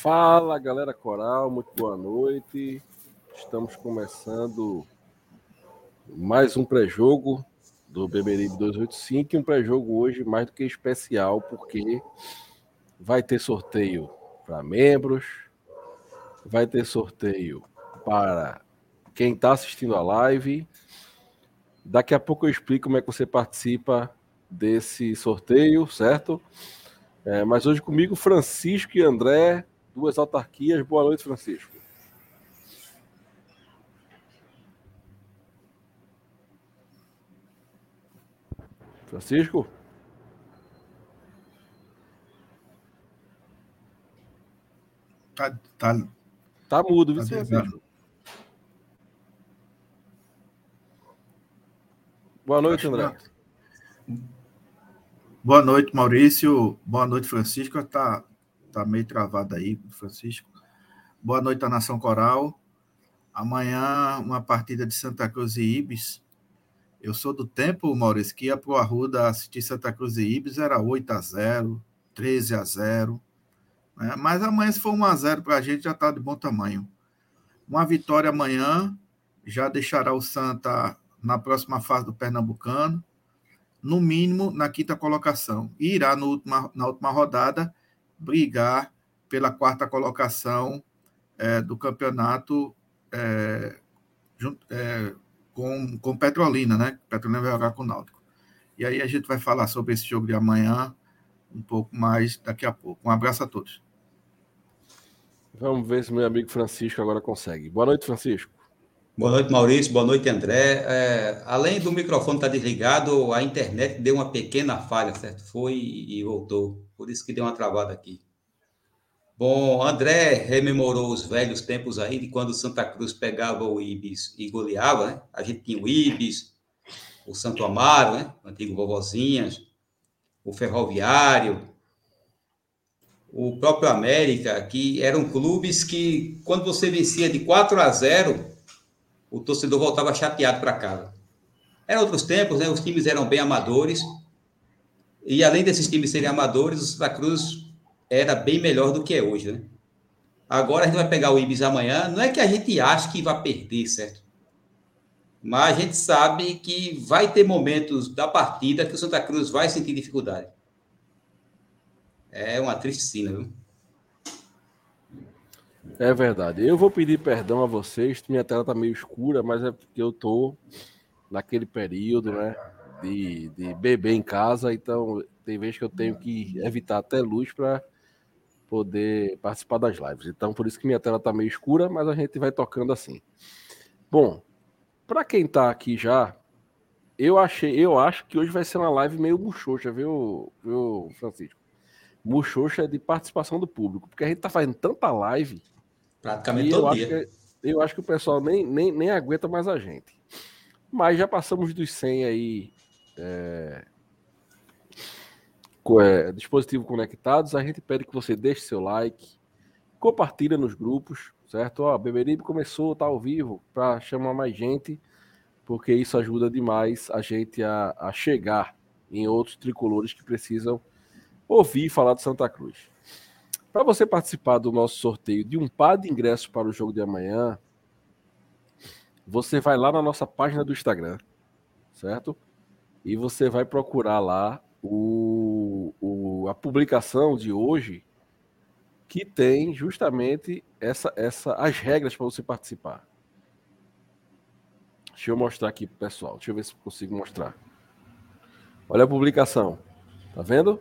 Fala galera coral, muito boa noite. Estamos começando mais um pré-jogo do Beberibe 285 e um pré-jogo hoje mais do que especial, porque vai ter sorteio para membros, vai ter sorteio para quem está assistindo a live. Daqui a pouco eu explico como é que você participa desse sorteio, certo? É, mas hoje comigo, Francisco e André, duas autarquias. Boa noite, Francisco. Francisco? Tá, tá, tá mudo, viu, tá Francisco? Boa noite, André. Boa noite, Maurício. Boa noite, Francisco. Tá, tá meio travado aí, Francisco. Boa noite à Nação Coral. Amanhã, uma partida de Santa Cruz e Ibis. Eu sou do tempo, Maurício, que ia para o Arruda assistir Santa Cruz e Ibis, era 8 a 0 13 a 0 né? Mas amanhã, se for 1 a 0 para a gente, já está de bom tamanho. Uma vitória amanhã já deixará o Santa na próxima fase do Pernambucano, no mínimo na quinta colocação. E irá no última, na última rodada brigar pela quarta colocação é, do campeonato é, junto, é, com, com Petrolina, né? Petrolina vai jogar com o Náutico. E aí a gente vai falar sobre esse jogo de amanhã um pouco mais daqui a pouco. Um abraço a todos. Vamos ver se meu amigo Francisco agora consegue. Boa noite, Francisco. Boa noite, Maurício. Boa noite, André. É, além do microfone estar desligado, a internet deu uma pequena falha, certo? Foi e voltou. Por isso que deu uma travada aqui. Bom, André rememorou os velhos tempos aí de quando Santa Cruz pegava o Ibis e goleava, né? A gente tinha o Ibis, o Santo Amaro, né? O antigo Vovozinhas, o Ferroviário, o próprio América, que eram clubes que, quando você vencia de 4 a 0, o torcedor voltava chateado para casa. Eram outros tempos, né? Os times eram bem amadores. E além desses times serem amadores, o Santa Cruz era bem melhor do que é hoje, né? Agora a gente vai pegar o Ibis amanhã. Não é que a gente ache que vai perder, certo? Mas a gente sabe que vai ter momentos da partida que o Santa Cruz vai sentir dificuldade. É uma triste cena, viu? É verdade. Eu vou pedir perdão a vocês. Minha tela tá meio escura, mas é porque eu tô naquele período, né? De, de beber em casa. Então, tem vezes que eu tenho que evitar até luz para poder participar das lives. Então, por isso que minha tela tá meio escura, mas a gente vai tocando assim. Bom, para quem tá aqui já, eu achei, eu acho que hoje vai ser uma live meio muxoxa, viu, viu Francisco? Muxoxa de participação do público, porque a gente tá fazendo tanta live Praticamente todo dia. Que, eu acho que o pessoal nem, nem, nem aguenta mais a gente. Mas já passamos dos 100 aí. É, é, dispositivo conectados. A gente pede que você deixe seu like, compartilha nos grupos, certo? Ó, Beberibe começou, tá ao vivo, para chamar mais gente, porque isso ajuda demais a gente a, a chegar em outros tricolores que precisam ouvir falar de Santa Cruz. Para você participar do nosso sorteio de um par de ingressos para o jogo de amanhã, você vai lá na nossa página do Instagram, certo? E você vai procurar lá o, o, a publicação de hoje que tem justamente essa, essa, as regras para você participar. Deixa eu mostrar aqui pro pessoal. Deixa eu ver se consigo mostrar. Olha a publicação. Tá vendo?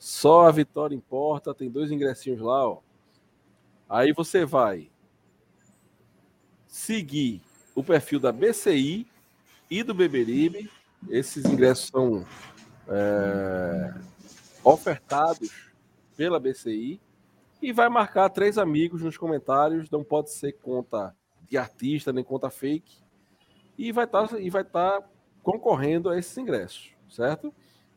Só a vitória importa. Tem dois ingressinhos lá, ó. Aí você vai seguir o perfil da BCI e do Beberibe. Esses ingressos são é, ofertados pela BCI e vai marcar três amigos nos comentários. Não pode ser conta de artista nem conta fake e vai estar tá, e vai tá concorrendo a esses ingressos, certo?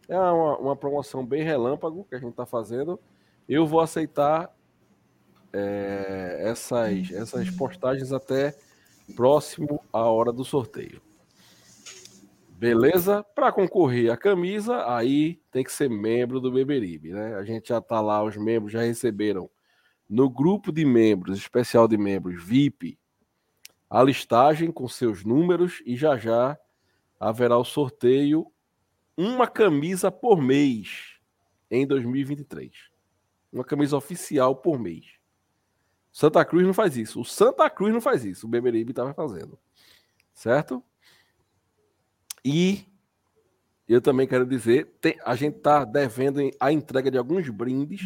É uma, uma promoção bem relâmpago que a gente está fazendo. Eu vou aceitar é, essas, essas postagens até próximo à hora do sorteio. Beleza? Para concorrer à camisa, aí tem que ser membro do Beberibe, né? A gente já está lá, os membros já receberam no grupo de membros, especial de membros VIP, a listagem com seus números e já já haverá o sorteio uma camisa por mês em 2023. Uma camisa oficial por mês. Santa Cruz não faz isso. O Santa Cruz não faz isso. O Beberibe estava fazendo. Certo? E eu também quero dizer, tem, a gente está devendo a entrega de alguns brindes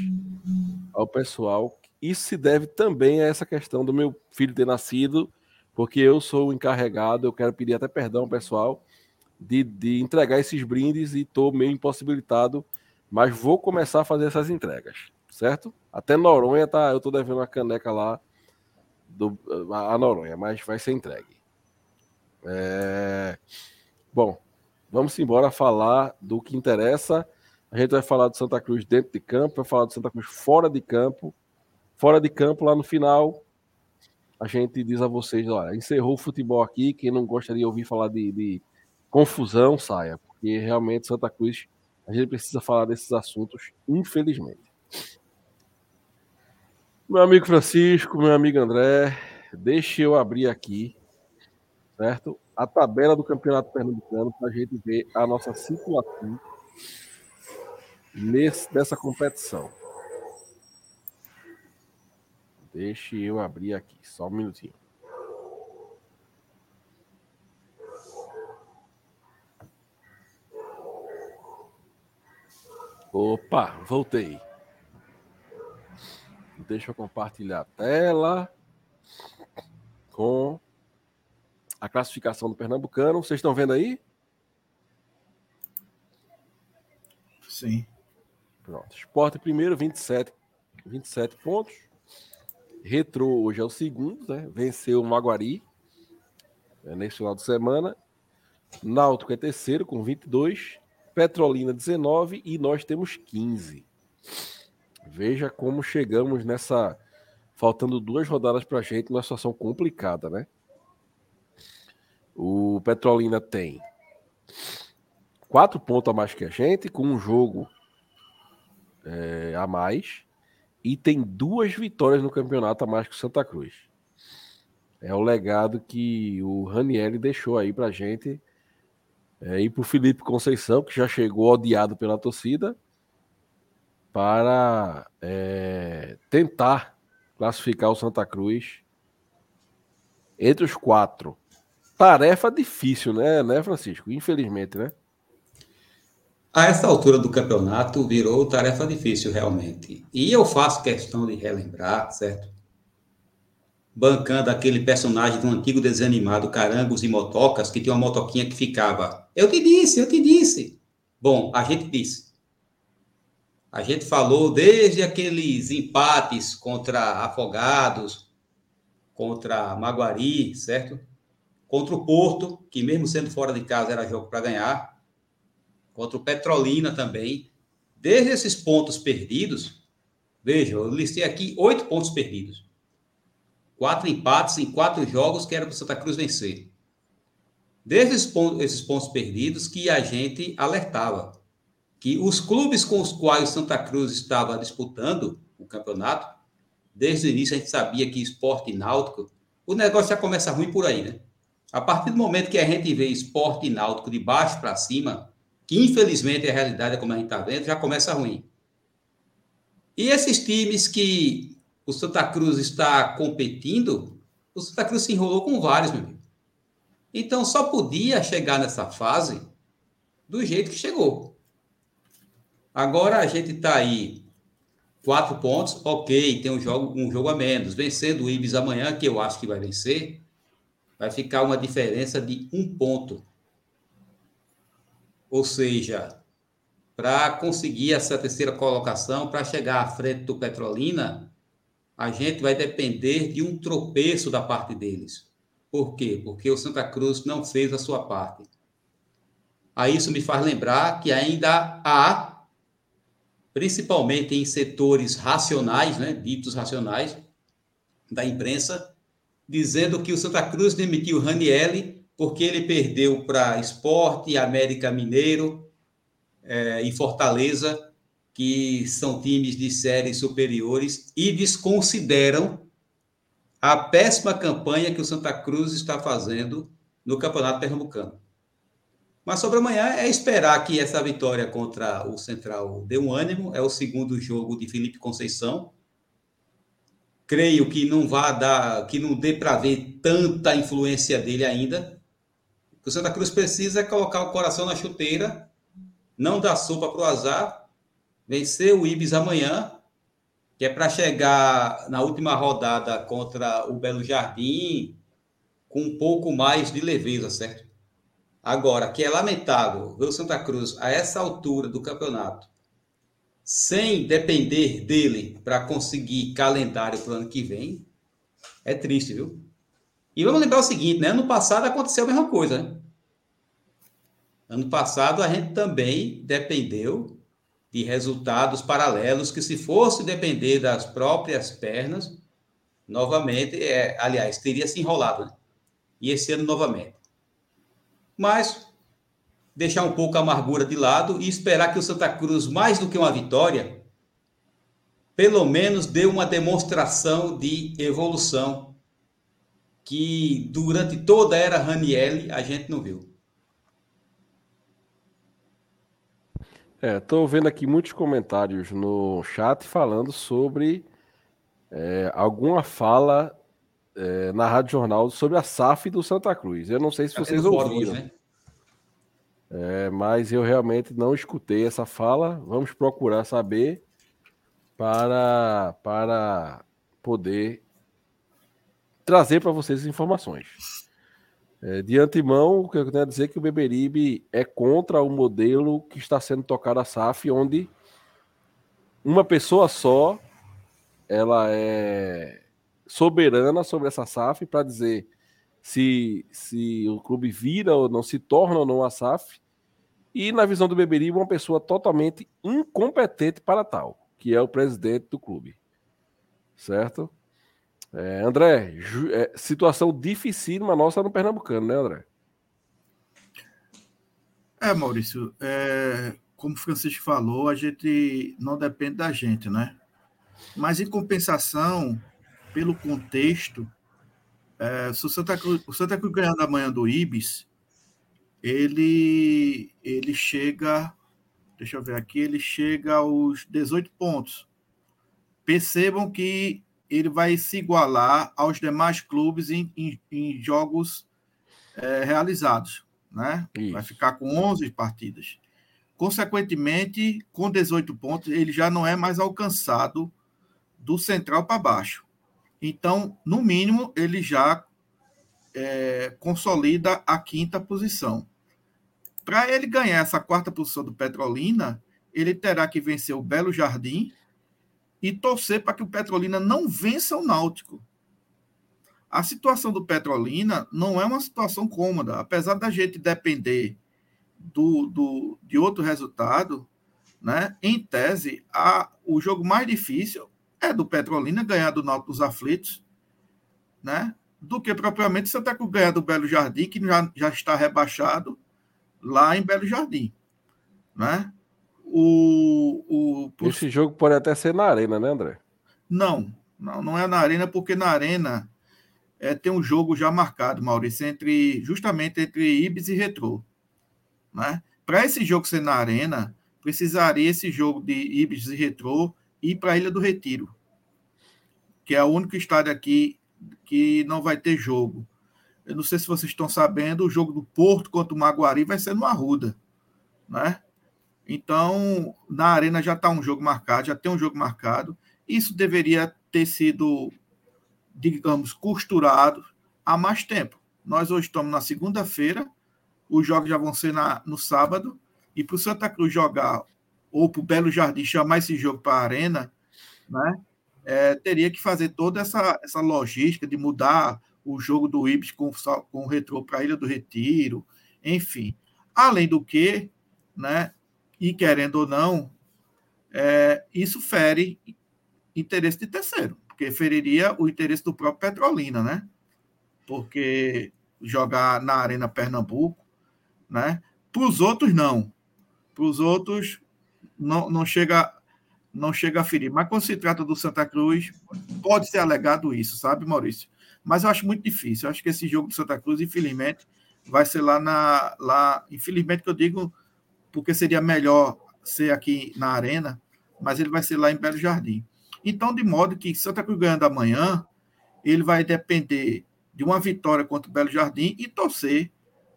ao pessoal. Isso se deve também a essa questão do meu filho ter nascido, porque eu sou o encarregado. Eu quero pedir até perdão pessoal de, de entregar esses brindes e estou meio impossibilitado, mas vou começar a fazer essas entregas certo? Até Noronha tá, eu tô devendo uma caneca lá do a Noronha, mas vai ser entregue. É... Bom, vamos embora falar do que interessa. A gente vai falar do Santa Cruz dentro de campo, vai falar do Santa Cruz fora de campo. Fora de campo, lá no final, a gente diz a vocês: olha, encerrou o futebol aqui. Quem não gostaria de ouvir falar de, de confusão, saia, porque realmente Santa Cruz, a gente precisa falar desses assuntos, infelizmente. Meu amigo Francisco, meu amigo André, deixe eu abrir aqui, certo? A tabela do Campeonato Pernambucano para a gente ver a nossa situação nesse, nessa competição. Deixe eu abrir aqui, só um minutinho. Opa, voltei. Deixa eu compartilhar a tela com a classificação do Pernambucano. Vocês estão vendo aí? Sim. Pronto. Esporte primeiro, 27, 27 pontos. Retro hoje é o segundo, né? Venceu o Maguari é, nesse final de semana. Náutico é terceiro com 22. Petrolina 19 e nós temos 15. Veja como chegamos nessa. Faltando duas rodadas para a gente, numa situação complicada, né? O Petrolina tem quatro pontos a mais que a gente, com um jogo é, a mais, e tem duas vitórias no campeonato a mais que o Santa Cruz. É o legado que o Ranielli deixou aí para a gente. É, e para o Felipe Conceição, que já chegou odiado pela torcida, para é, tentar classificar o Santa Cruz entre os quatro. Tarefa difícil, né, né, Francisco? Infelizmente, né? A essa altura do campeonato virou tarefa difícil, realmente. E eu faço questão de relembrar, certo? Bancando aquele personagem do antigo desanimado Carangos e Motocas, que tinha uma motoquinha que ficava. Eu te disse, eu te disse. Bom, a gente disse. A gente falou desde aqueles empates contra Afogados, contra Maguari, certo? Contra o Porto, que mesmo sendo fora de casa era jogo para ganhar. Contra o Petrolina também. Desde esses pontos perdidos, veja, eu listei aqui oito pontos perdidos. Quatro empates em quatro jogos que era para o Santa Cruz vencer. Desde esses pontos, perdidos que a gente alertava que os clubes com os quais o Santa Cruz estava disputando o campeonato, desde o início a gente sabia que esporte e náutico, o negócio já começa ruim por aí, né? A partir do momento que a gente vê esporte náutico de baixo para cima, que infelizmente é a realidade como a gente está vendo, já começa ruim. E esses times que o Santa Cruz está competindo, o Santa Cruz se enrolou com vários, meu amigo. Então só podia chegar nessa fase do jeito que chegou. Agora a gente está aí, quatro pontos, ok, tem um jogo, um jogo a menos. Vencendo o Ibis amanhã, que eu acho que vai vencer, vai ficar uma diferença de um ponto. Ou seja, para conseguir essa terceira colocação, para chegar à frente do Petrolina, a gente vai depender de um tropeço da parte deles. Por quê? Porque o Santa Cruz não fez a sua parte. Aí isso me faz lembrar que ainda há, principalmente em setores racionais, né, ditos racionais, da imprensa, dizendo que o Santa Cruz demitiu o Ranielli porque ele perdeu para Esporte, América Mineiro é, e Fortaleza, que são times de séries superiores, e desconsideram a péssima campanha que o Santa Cruz está fazendo no Campeonato Pernambucano. Mas sobre amanhã é esperar que essa vitória contra o Central dê um ânimo. É o segundo jogo de Felipe Conceição. Creio que não vá dar, que não dê para ver tanta influência dele ainda. O que o Santa Cruz precisa é colocar o coração na chuteira, não dar sopa para o azar, vencer o Ibis amanhã, que é para chegar na última rodada contra o Belo Jardim com um pouco mais de leveza, certo? Agora, que é lamentável ver o Santa Cruz a essa altura do campeonato, sem depender dele para conseguir calendário para o ano que vem, é triste, viu? E vamos lembrar o seguinte, né? Ano passado aconteceu a mesma coisa, né? Ano passado a gente também dependeu de resultados paralelos que se fosse depender das próprias pernas, novamente, é, aliás, teria se enrolado, né? E esse ano novamente mas deixar um pouco a amargura de lado e esperar que o Santa Cruz, mais do que uma vitória, pelo menos dê uma demonstração de evolução que durante toda a era Ranielli a gente não viu. É, estou vendo aqui muitos comentários no chat falando sobre é, alguma fala é, na Rádio Jornal sobre a SAF do Santa Cruz. Eu não sei se vocês ouviram. Né? É, mas eu realmente não escutei essa fala. Vamos procurar saber para, para poder trazer para vocês as informações. É, de antemão, o que eu tenho a dizer é que o Beberibe é contra o modelo que está sendo tocado a SAF, onde uma pessoa só ela é soberana sobre essa SAF para dizer se, se o clube vira ou não, se torna ou não a SAF. E na visão do Beberibe, uma pessoa totalmente incompetente para tal, que é o presidente do clube. Certo? É, André, é, situação dificílima nossa no Pernambucano, né, André? É, Maurício, é, como o Francisco falou, a gente não depende da gente, né? Mas em compensação, pelo contexto, é, se o Santa Cruz, o Santa Cruz ganhar da manhã do Ibis, ele, ele chega, deixa eu ver aqui, ele chega aos 18 pontos. Percebam que ele vai se igualar aos demais clubes em, em, em jogos é, realizados, né? Isso. Vai ficar com 11 partidas. Consequentemente, com 18 pontos, ele já não é mais alcançado do central para baixo. Então, no mínimo, ele já é, consolida a quinta posição. Para ele ganhar essa quarta posição do Petrolina, ele terá que vencer o Belo Jardim e torcer para que o Petrolina não vença o Náutico. A situação do Petrolina não é uma situação cômoda, apesar da gente depender do, do, de outro resultado, né? Em tese, a, o jogo mais difícil é do Petrolina ganhar do Náutico dos Aflitos, né? Do que propriamente Santa Cruz ganhar do Belo Jardim, que já, já está rebaixado lá em Belo Jardim, né? O, o, por... Esse jogo pode até ser na Arena, né, André? Não, não, não é na Arena, porque na Arena é, tem um jogo já marcado, Maurício, entre, justamente entre Ibis e Retrô, né? Para esse jogo ser na Arena, precisaria esse jogo de Ibis e Retrô ir para a Ilha do Retiro, que é o único estádio aqui que não vai ter jogo. Eu não sei se vocês estão sabendo, o jogo do Porto contra o Maguari vai ser no Arruda, né? Então, na Arena já está um jogo marcado, já tem um jogo marcado. Isso deveria ter sido, digamos, costurado há mais tempo. Nós hoje estamos na segunda-feira, os jogos já vão ser na, no sábado, e para o Santa Cruz jogar ou para o Belo Jardim chamar esse jogo para a Arena, né? É, teria que fazer toda essa, essa logística de mudar o jogo do Ibis com, com o retrô para a Ilha do Retiro, enfim. Além do que, né, e querendo ou não, é, isso fere interesse de terceiro, porque feriria o interesse do próprio Petrolina, né? Porque jogar na Arena Pernambuco, né? Para os outros, não. Para os outros, não, não chega não chega a ferir. Mas quando se trata do Santa Cruz, pode ser alegado isso, sabe, Maurício? Mas eu acho muito difícil. Eu acho que esse jogo do Santa Cruz, infelizmente, vai ser lá na. Lá, infelizmente, que eu digo, porque seria melhor ser aqui na Arena, mas ele vai ser lá em Belo Jardim. Então, de modo que Santa Cruz ganhando amanhã, ele vai depender de uma vitória contra o Belo Jardim e torcer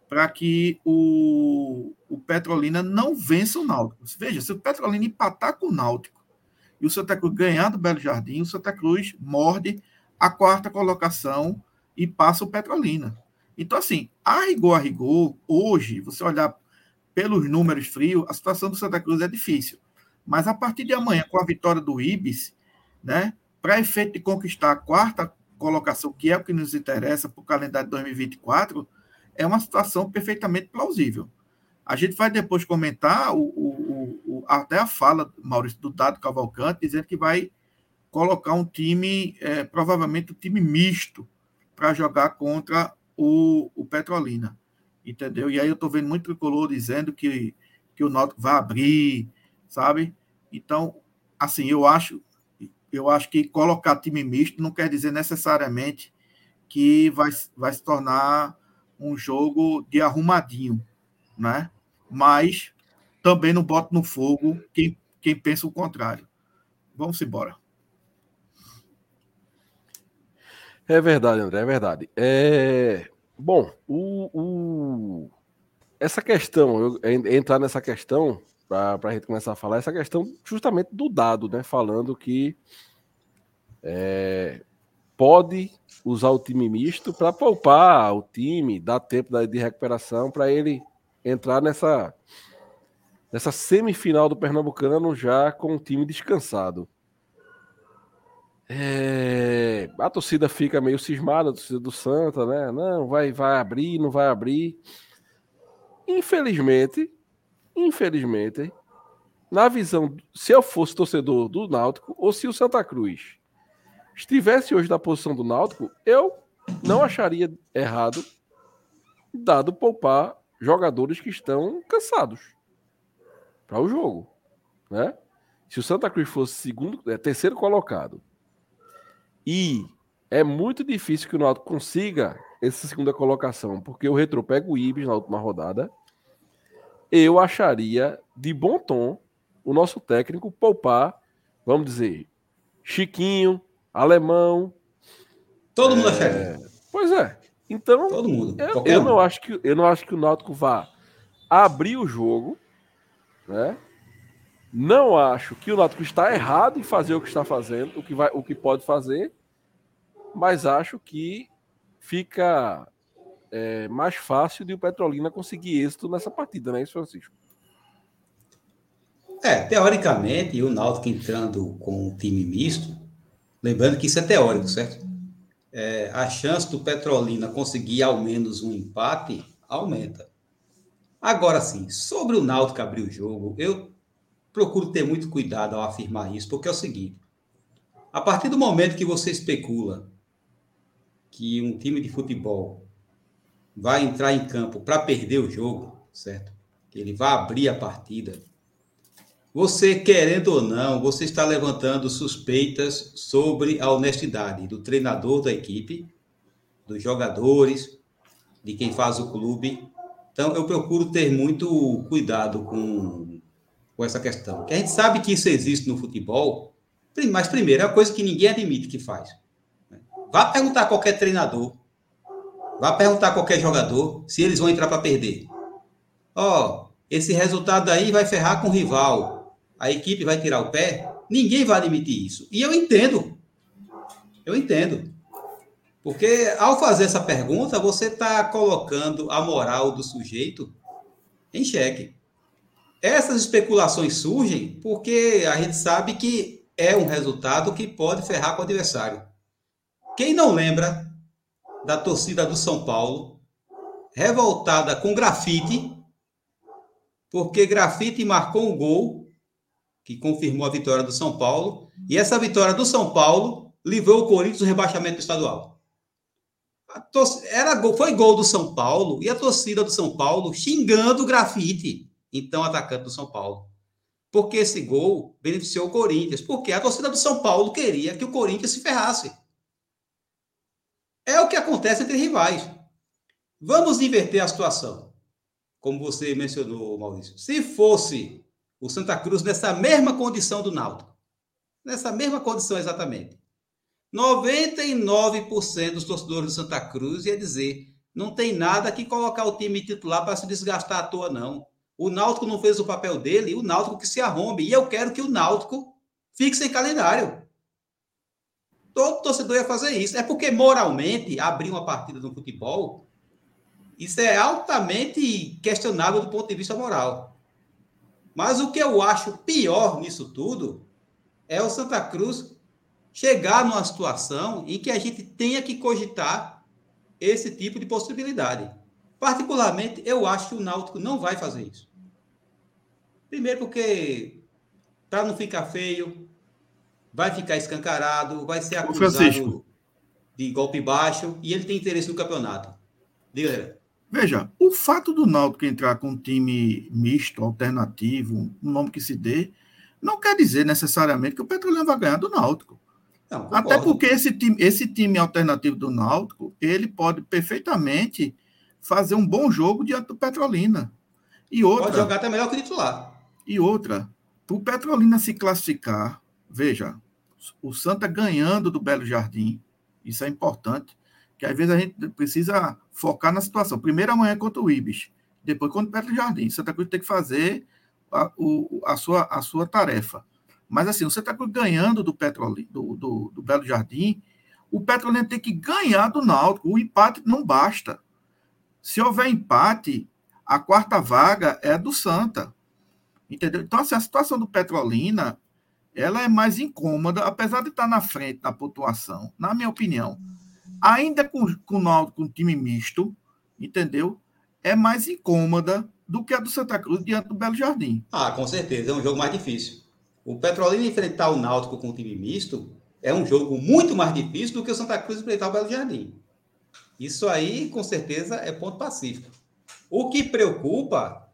para que o, o Petrolina não vença o Náutico. Veja, se o Petrolina empatar com o Náutico e o Santa Cruz ganhar do Belo Jardim, o Santa Cruz morde a quarta colocação e passa o Petrolina. Então, assim, a rigor, a rigor, hoje, você olhar pelos números frios, a situação do Santa Cruz é difícil. Mas a partir de amanhã, com a vitória do Ibis, né, para efeito de conquistar a quarta colocação, que é o que nos interessa para o calendário de 2024, é uma situação perfeitamente plausível. A gente vai depois comentar o, o, o, até a fala, Maurício, do Dado Cavalcante, dizendo que vai colocar um time, é, provavelmente um time misto, para jogar contra o, o Petrolina. Entendeu? E aí eu estou vendo muito tricolor dizendo que, que o Náutico vai abrir, sabe? Então, assim, eu acho, eu acho que colocar time misto não quer dizer necessariamente que vai, vai se tornar um jogo de arrumadinho, né? Mas também não bota no fogo quem, quem pensa o contrário. Vamos embora. É verdade, André, é verdade. É... Bom, o, o... essa questão, eu, entrar nessa questão, para a gente começar a falar, essa questão justamente do dado, né? Falando que é, pode usar o time misto para poupar o time, dar tempo de recuperação para ele entrar nessa, nessa semifinal do Pernambucano já com o time descansado. É, a torcida fica meio cismada, a torcida do Santa, né? Não, vai, vai abrir, não vai abrir. Infelizmente, infelizmente, na visão, se eu fosse torcedor do Náutico ou se o Santa Cruz estivesse hoje na posição do Náutico, eu não acharia errado, dado poupar jogadores que estão cansados para o jogo, né? Se o Santa Cruz fosse segundo, é, terceiro colocado e é muito difícil que o Náutico consiga essa segunda colocação, porque o Retro pega o Ibis na última rodada, eu acharia de bom tom o nosso técnico poupar, vamos dizer, Chiquinho, alemão. Todo mundo é, acharia. Pois é. Então, Todo mundo. Eu, eu não acho que eu não acho que o Náutico vá abrir o jogo, né? Não acho que o Náutico está errado em fazer o que está fazendo, o que vai, o que pode fazer, mas acho que fica é, mais fácil de o Petrolina conseguir êxito nessa partida, né, Francisco? É, teoricamente, o Náutico entrando com um time misto, Lembrando que isso é teórico, certo? É, a chance do Petrolina conseguir ao menos um empate aumenta. Agora sim, sobre o Náutico abrir o jogo, eu procuro ter muito cuidado ao afirmar isso, porque é o seguinte: a partir do momento que você especula que um time de futebol vai entrar em campo para perder o jogo, certo? Ele vai abrir a partida, você, querendo ou não, você está levantando suspeitas sobre a honestidade do treinador da equipe, dos jogadores, de quem faz o clube. Então, eu procuro ter muito cuidado com, com essa questão. Que a gente sabe que isso existe no futebol, mas, primeiro, é uma coisa que ninguém admite que faz. Vá perguntar a qualquer treinador, vá perguntar a qualquer jogador se eles vão entrar para perder. Ó, oh, esse resultado aí vai ferrar com o rival a equipe vai tirar o pé, ninguém vai admitir isso. E eu entendo. Eu entendo. Porque ao fazer essa pergunta, você está colocando a moral do sujeito em xeque. essas especulações surgem porque a gente sabe que é um resultado que pode ferrar com o adversário. Quem não lembra da torcida do São Paulo revoltada com grafite, porque grafite marcou um gol que confirmou a vitória do São Paulo, e essa vitória do São Paulo livrou o Corinthians do rebaixamento estadual. Era foi gol do São Paulo e a torcida do São Paulo xingando o grafite, então atacante do São Paulo. Porque esse gol beneficiou o Corinthians, porque a torcida do São Paulo queria que o Corinthians se ferrasse. É o que acontece entre rivais. Vamos inverter a situação. Como você mencionou, Maurício. Se fosse o Santa Cruz nessa mesma condição do Náutico, nessa mesma condição exatamente, 99% dos torcedores do Santa Cruz ia dizer: não tem nada que colocar o time titular para se desgastar à toa, não. O Náutico não fez o papel dele, o Náutico que se arrombe. E eu quero que o Náutico fique sem calendário. Todo torcedor ia fazer isso. É porque, moralmente, abrir uma partida no futebol, isso é altamente questionável do ponto de vista moral. Mas o que eu acho pior nisso tudo é o Santa Cruz chegar numa situação em que a gente tenha que cogitar esse tipo de possibilidade. Particularmente, eu acho que o Náutico não vai fazer isso. Primeiro porque para não ficar feio, vai ficar escancarado, vai ser acusado de golpe baixo e ele tem interesse no campeonato. Diga, Veja, o fato do Náutico entrar com um time misto, alternativo, um nome que se dê, não quer dizer necessariamente que o Petrolina vai ganhar do Náutico. Não, Até porque esse time, esse time alternativo do Náutico, ele pode perfeitamente fazer um bom jogo diante do Petrolina. E outra, pode jogar até melhor que o titular. E outra, para o Petrolina se classificar, veja, o Santa ganhando do Belo Jardim, isso é importante, que às vezes a gente precisa focar na situação. Primeiro amanhã contra o Ibis, depois contra o Belo Jardim. Santa Cruz tem que fazer a, o, a, sua, a sua tarefa. Mas assim, o Santa Cruz ganhando do, Petrolina, do, do, do Belo Jardim, o Petrolina tem que ganhar do Náutico. O empate não basta. Se houver empate, a quarta vaga é do Santa. Entendeu? Então, assim, a situação do Petrolina ela é mais incômoda, apesar de estar na frente na pontuação, na minha opinião. Ainda com, com o com time misto, entendeu? É mais incômoda do que a do Santa Cruz diante do Belo Jardim. Ah, com certeza, é um jogo mais difícil. O Petrolina enfrentar o Náutico com time misto é um jogo muito mais difícil do que o Santa Cruz enfrentar o Belo Jardim. Isso aí, com certeza, é ponto pacífico. O que preocupa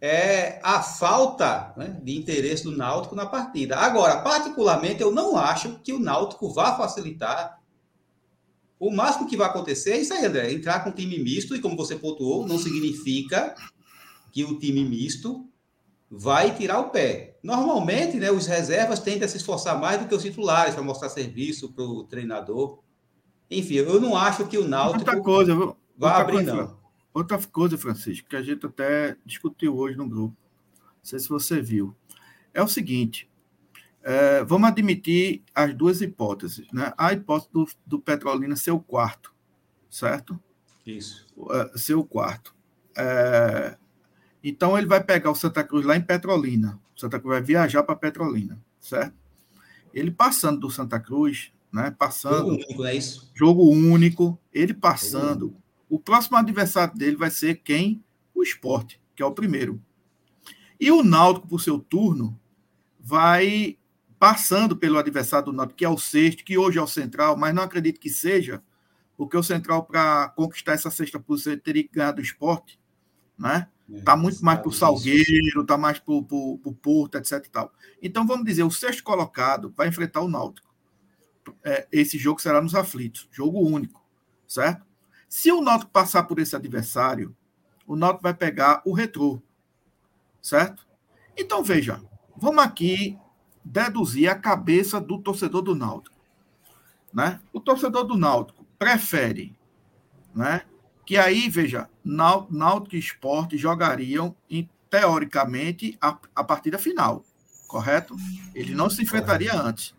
é a falta né, de interesse do Náutico na partida. Agora, particularmente, eu não acho que o Náutico vá facilitar. O máximo que vai acontecer é isso aí, André, entrar com time misto, e como você pontuou, não significa que o time misto vai tirar o pé. Normalmente, né, os reservas tendem a se esforçar mais do que os titulares para mostrar serviço para o treinador. Enfim, eu não acho que o Náutico outra coisa, vai abrir, coisa. não. Outra coisa, Francisco, que a gente até discutiu hoje no grupo, não sei se você viu, é o seguinte: é, vamos admitir as duas hipóteses. Né? A hipótese do, do Petrolina ser o quarto, certo? Isso. É, ser o quarto. É, então ele vai pegar o Santa Cruz lá em Petrolina. O Santa Cruz vai viajar para Petrolina, certo? Ele passando do Santa Cruz, né? Passando. Jogo único, é isso? Jogo único, ele passando o próximo adversário dele vai ser quem? O esporte, que é o primeiro. E o Náutico, por seu turno, vai passando pelo adversário do Náutico, que é o sexto, que hoje é o central, mas não acredito que seja, porque o central, para conquistar essa sexta posição, teria que ganhar do esporte, né? Está é, muito mais para o Salgueiro, está mais para o Porto, etc. E tal. Então, vamos dizer, o sexto colocado vai enfrentar o Náutico. É, esse jogo será nos aflitos, jogo único, certo? Se o Náutico passar por esse adversário, o Náutico vai pegar o retrô, certo? Então, veja, vamos aqui deduzir a cabeça do torcedor do Náutico. Né? O torcedor do Náutico prefere né, que aí, veja, Náutico e Esporte jogariam, em, teoricamente, a, a partida final, correto? Ele não se enfrentaria antes.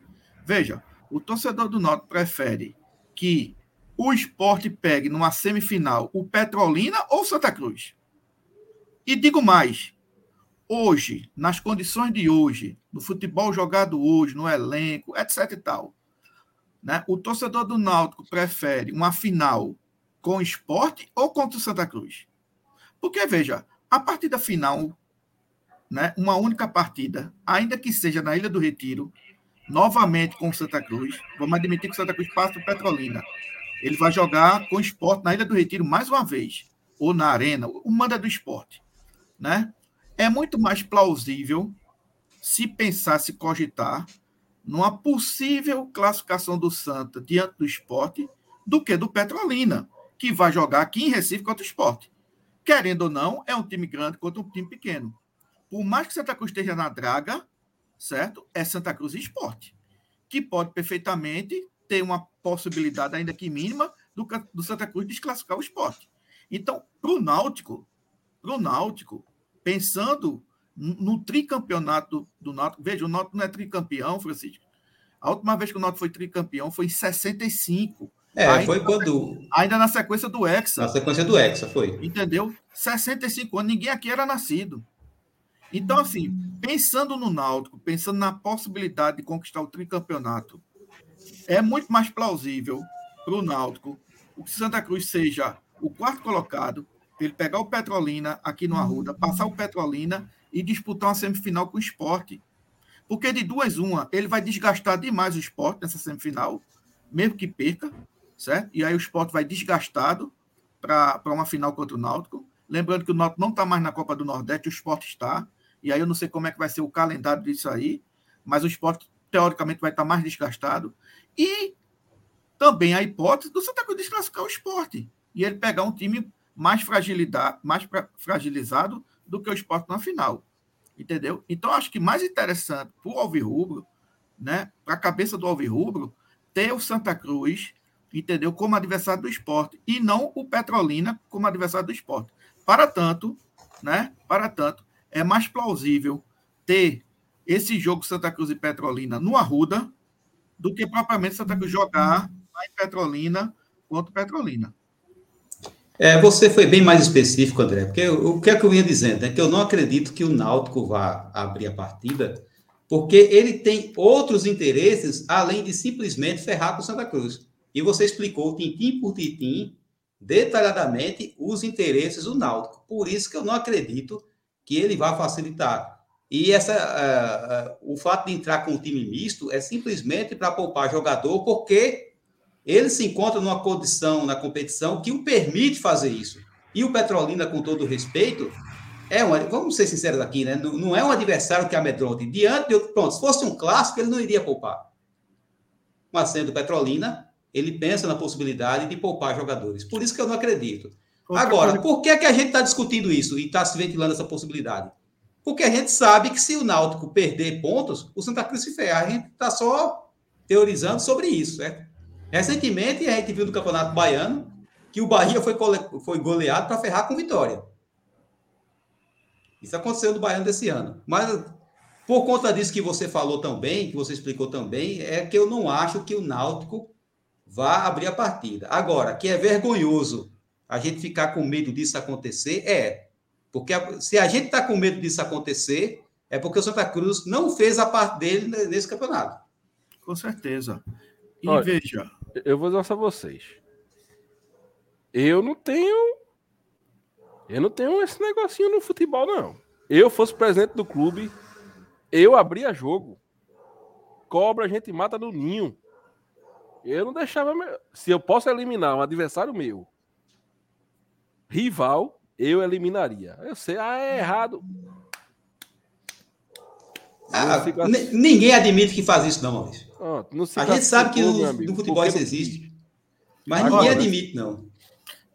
Veja, o torcedor do Náutico prefere que o esporte pegue numa semifinal o Petrolina ou Santa Cruz. E digo mais: hoje, nas condições de hoje, no futebol jogado hoje, no elenco, etc e tal, né? o torcedor do Náutico prefere uma final com o esporte ou contra o Santa Cruz? Porque, veja, a partida final, né, uma única partida, ainda que seja na Ilha do Retiro, novamente com o Santa Cruz, vamos admitir que o Santa Cruz passa o Petrolina. Ele vai jogar com o esporte na Ilha do Retiro mais uma vez, ou na Arena, o manda do esporte. Né? É muito mais plausível se pensar, se cogitar, numa possível classificação do Santa diante do esporte do que do Petrolina, que vai jogar aqui em Recife contra o esporte. Querendo ou não, é um time grande contra um time pequeno. Por mais que Santa Cruz esteja na draga, certo? É Santa Cruz esporte, que pode perfeitamente ter uma possibilidade, ainda que mínima, do, do Santa Cruz desclassificar o esporte. Então, para o Náutico, pro Náutico, pensando no tricampeonato do, do Náutico, veja, o Náutico não é tricampeão, Francisco. A última vez que o Náutico foi tricampeão foi em 65. É, ainda foi quando. Ainda na sequência do Hexa. Na sequência do Hexa, foi. Entendeu? 65 anos, ninguém aqui era nascido. Então, assim, pensando no Náutico, pensando na possibilidade de conquistar o tricampeonato, é muito mais plausível para o Náutico o que Santa Cruz seja o quarto colocado, ele pegar o Petrolina aqui no Arruda, passar o Petrolina e disputar uma semifinal com o esporte. Porque de duas, uma, ele vai desgastar demais o esporte nessa semifinal, mesmo que perca, certo? E aí o esporte vai desgastado para uma final contra o Náutico. Lembrando que o Náutico não está mais na Copa do Nordeste, o esporte está. E aí eu não sei como é que vai ser o calendário disso aí, mas o esporte, teoricamente, vai estar mais desgastado. E também a hipótese do Santa Cruz desclassificar o esporte. E ele pegar um time mais, mais fragilizado do que o esporte na final. Entendeu? Então, acho que mais interessante para o Alvirrubro, né, para a cabeça do Alvirrubro, ter o Santa Cruz, entendeu, como adversário do esporte, e não o Petrolina como adversário do esporte. Para tanto, né, para tanto, é mais plausível ter esse jogo Santa Cruz e Petrolina no Arruda do que propriamente Santa Cruz jogar em Petrolina contra Petrolina. É, você foi bem mais específico, André, porque o que é que eu ia dizendo? É que eu não acredito que o Náutico vá abrir a partida, porque ele tem outros interesses além de simplesmente ferrar com Santa Cruz. E você explicou, tintim por tintim, detalhadamente, os interesses do Náutico. Por isso que eu não acredito que ele vai facilitar. E essa, uh, uh, o fato de entrar com um time misto é simplesmente para poupar jogador, porque ele se encontra numa condição na competição que o permite fazer isso. E o Petrolina, com todo respeito, é um, vamos ser sinceros aqui, né? Não, não é um adversário que amedronte. Diante de outro, pronto, se fosse um clássico, ele não iria poupar. Mas sendo Petrolina, ele pensa na possibilidade de poupar jogadores. Por isso que eu não acredito. Agora, por que, que a gente está discutindo isso e está se ventilando essa possibilidade? Porque a gente sabe que se o Náutico perder pontos, o Santa Cruz se ferra. A gente está só teorizando sobre isso, certo? Recentemente, a gente viu no Campeonato Baiano que o Bahia foi, foi goleado para ferrar com vitória. Isso aconteceu no Baiano desse ano. Mas, por conta disso que você falou também, que você explicou também, é que eu não acho que o Náutico vá abrir a partida. Agora, que é vergonhoso a gente ficar com medo disso acontecer? É. Porque se a gente está com medo disso acontecer, é porque o Santa Cruz não fez a parte dele nesse campeonato. Com certeza. E Olha, veja. Eu vou dizer a vocês. Eu não tenho. Eu não tenho esse negocinho no futebol, não. Eu fosse presidente do clube, eu abria jogo. Cobra, a gente mata no ninho. Eu não deixava. Se eu posso eliminar um adversário meu rival, eu eliminaria. Eu sei, ah, é errado. Ah. Ninguém admite que faz isso, não, Maurício. Ah, não a gente sabe que no, no futebol isso existe. Mas Agora, ninguém admite, não.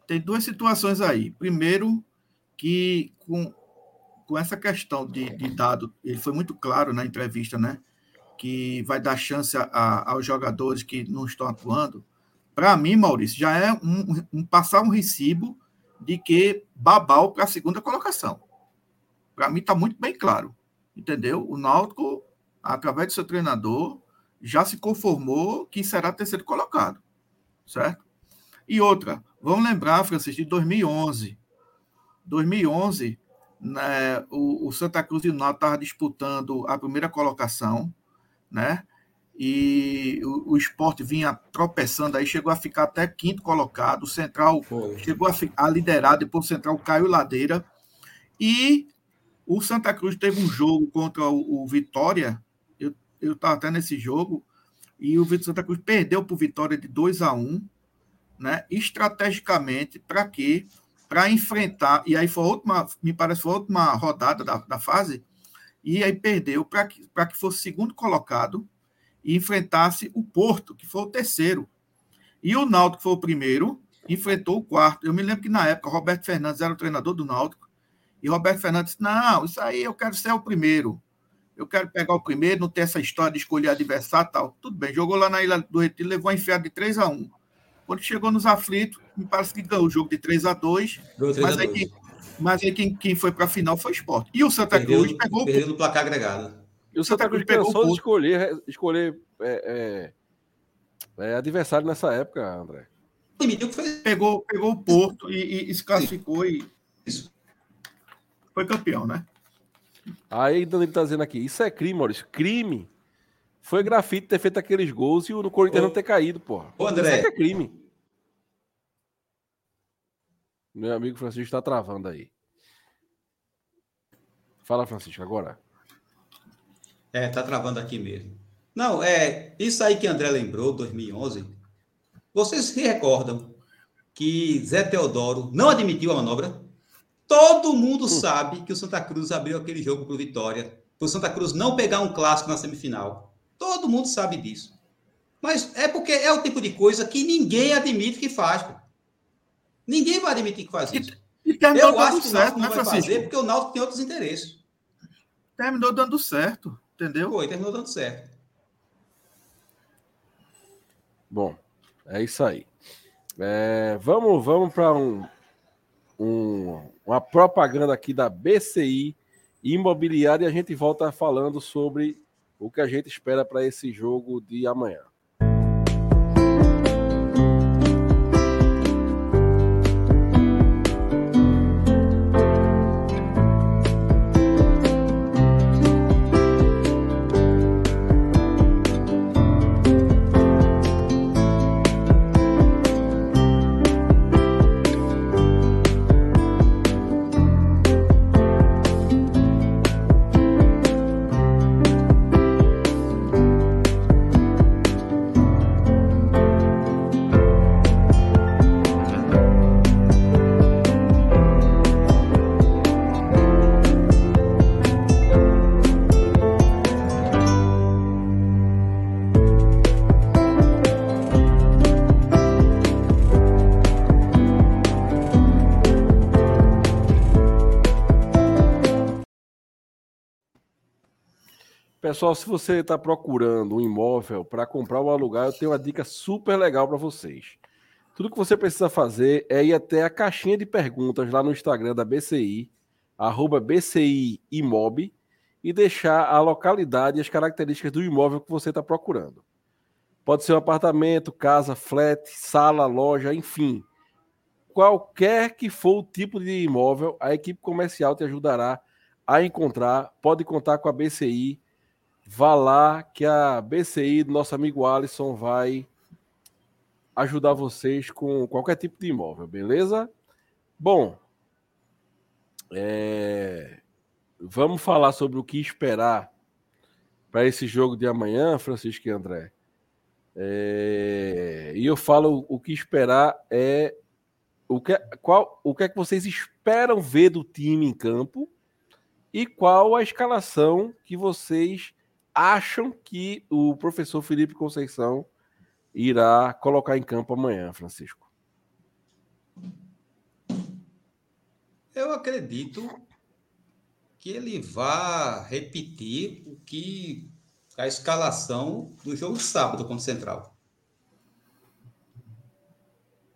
Tem duas situações aí. Primeiro, que com, com essa questão de, de dado, ele foi muito claro na entrevista, né? Que vai dar chance a, a, aos jogadores que não estão atuando. Para mim, Maurício, já é um, um, passar um recibo de que Babal para a segunda colocação. Para mim está muito bem claro, entendeu? O Náutico, através do seu treinador, já se conformou que será terceiro colocado, certo? E outra, vamos lembrar, Francisco, de 2011. 2011, né, o, o, Santa Cruz e o Náutico estavam disputando a primeira colocação, né? E o, o esporte vinha tropeçando, aí chegou a ficar até quinto colocado. O Central Foi. chegou a, a liderar, depois o Central caiu ladeira. E o Santa Cruz teve um jogo contra o, o Vitória. Eu estava até nesse jogo. E o Santa Cruz perdeu o Vitória de 2 a 1 né? Estrategicamente, para quê? Para enfrentar. E aí foi a última, me parece, foi a última rodada da, da fase. E aí perdeu para que, que fosse segundo colocado e enfrentasse o Porto, que foi o terceiro. E o Náutico, que foi o primeiro, enfrentou o quarto. Eu me lembro que na época Roberto Fernandes era o treinador do Náutico. E Roberto Fernandes disse: Não, isso aí eu quero ser o primeiro. Eu quero pegar o primeiro, não ter essa história de escolher adversário tal. Tudo bem, jogou lá na Ilha do Retiro, levou a enfiada de 3 a 1 Quando chegou nos aflitos, me parece que ganhou o jogo de 3 a 2 mas, aí, quem, mas aí quem, quem foi para a final foi o Sport. E o Santa perdeu, Cruz pegou perdeu no placar agregado. E o Santa, Cruz pensou de escolher, escolher é, é, é, adversário nessa época, André. Pegou, pegou o Porto e, e, e se classificou e Isso. Foi campeão, né? Aí Danilo tá dizendo aqui, isso é crime, Maurício. Crime foi grafite ter feito aqueles gols e o Corinthians não ter caído, porra. Ô, André. Isso é, é crime. Meu amigo Francisco está travando aí. Fala, Francisco, agora. É, tá travando aqui mesmo. Não, é isso aí que André lembrou, 2011. Vocês se recordam que Zé Teodoro não admitiu a manobra? Todo mundo sabe que o Santa Cruz abriu aquele jogo para o Vitória, para o Santa Cruz não pegar um clássico na semifinal. Todo mundo sabe disso. Mas é porque é o tipo de coisa que ninguém admite que faz. Pô. Ninguém vai admitir que faz isso. E, e Eu acho que o Náutico não né, vai fazer porque o Náutico tem outros interesses. Terminou dando certo, entendeu? Foi, terminou dando certo. Bom, é isso aí. É, vamos vamos para um, um, uma propaganda aqui da BCI Imobiliária e a gente volta falando sobre o que a gente espera para esse jogo de amanhã. Pessoal, se você está procurando um imóvel para comprar ou alugar, eu tenho uma dica super legal para vocês. Tudo que você precisa fazer é ir até a caixinha de perguntas lá no Instagram da BCI, arroba BCI Imob, e deixar a localidade e as características do imóvel que você está procurando. Pode ser um apartamento, casa, flat, sala, loja, enfim. Qualquer que for o tipo de imóvel, a equipe comercial te ajudará a encontrar. Pode contar com a BCI vá lá que a BCI do nosso amigo Alisson vai ajudar vocês com qualquer tipo de imóvel, beleza? Bom, é... vamos falar sobre o que esperar para esse jogo de amanhã, Francisco e André. É... E eu falo o que esperar é o que, qual, o que é que vocês esperam ver do time em campo e qual a escalação que vocês acham que o professor Felipe Conceição irá colocar em campo amanhã, Francisco? Eu acredito que ele vá repetir o que a escalação do jogo sábado contra o Central.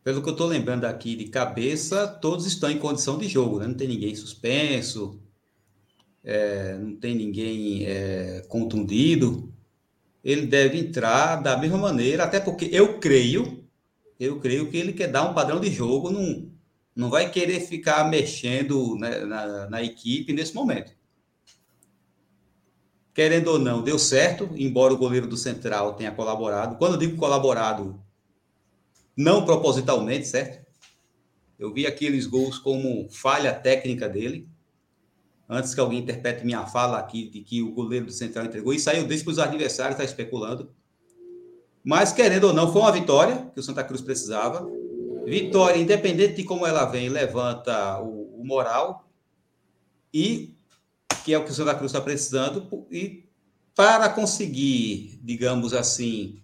Pelo que eu estou lembrando aqui de cabeça, todos estão em condição de jogo, né? não tem ninguém suspenso, é, não tem ninguém é, contundido, ele deve entrar da mesma maneira, até porque eu creio, eu creio que ele quer dar um padrão de jogo num, não vai querer ficar mexendo né, na, na equipe nesse momento. Querendo ou não, deu certo, embora o goleiro do Central tenha colaborado. Quando eu digo colaborado, não propositalmente, certo? Eu vi aqueles gols como falha técnica dele. Antes que alguém interprete minha fala aqui de que o goleiro do Central entregou, e saiu desse para os adversários, está especulando. Mas, querendo ou não, foi uma vitória que o Santa Cruz precisava. Vitória, independente de como ela vem, levanta o, o moral. E que é o que o Santa Cruz está precisando. E para conseguir, digamos assim,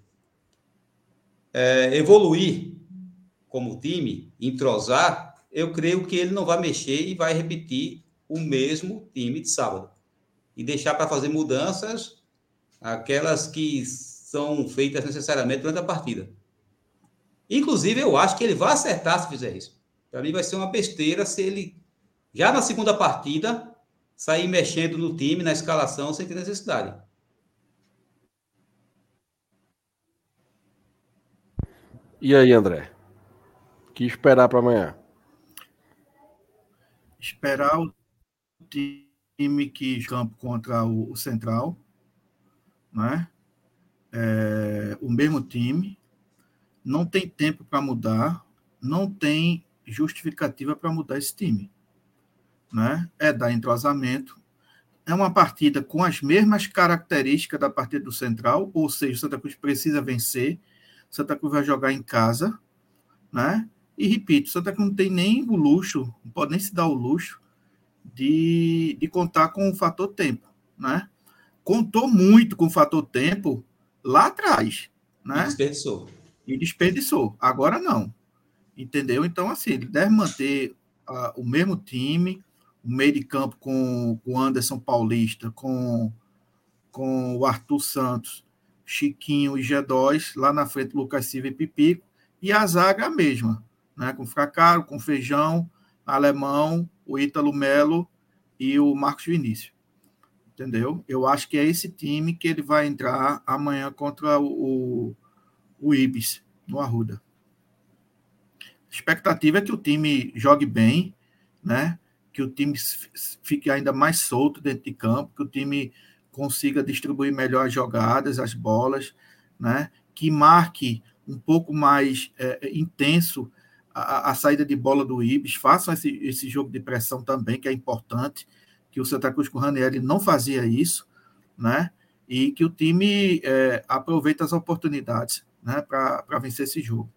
é, evoluir como time, entrosar, eu creio que ele não vai mexer e vai repetir o mesmo time de sábado. E deixar para fazer mudanças aquelas que são feitas necessariamente durante a partida. Inclusive, eu acho que ele vai acertar se fizer isso. Para mim, vai ser uma besteira se ele, já na segunda partida, sair mexendo no time, na escalação, sem ter necessidade. E aí, André? que esperar para amanhã? Esperar o time que campo contra o, o Central, né? É, o mesmo time, não tem tempo para mudar, não tem justificativa para mudar esse time, né? É dar entrosamento. É uma partida com as mesmas características da partida do Central, ou seja, o Santa Cruz precisa vencer. Santa Cruz vai jogar em casa, né? E repito, Santa Cruz não tem nem o luxo, não pode nem se dar o luxo de, de contar com o fator tempo, né? Contou muito com o fator tempo lá atrás, né? E desperdiçou. E desperdiçou. Agora não. Entendeu? Então, assim, ele deve manter uh, o mesmo time, o meio de campo com o Anderson Paulista, com, com o Arthur Santos, Chiquinho e G2, lá na frente Lucas Silva e Pipico, e a zaga a mesma né, com Fracaro, com Feijão, Alemão, o Ítalo Melo e o Marcos Vinícius. Entendeu? Eu acho que é esse time que ele vai entrar amanhã contra o, o, Ibis, no Arruda. A expectativa é que o time jogue bem, né? que o time fique ainda mais solto dentro de campo, que o time consiga distribuir melhor as jogadas, as bolas, né? que marque um pouco mais é, intenso a, a, saída de bola do Ibis, façam esse, esse jogo de pressão também, que é importante, que o Santa Cruz com o Ranieri não fazia isso, né? E que o time é, aproveita as oportunidades né, para vencer esse jogo.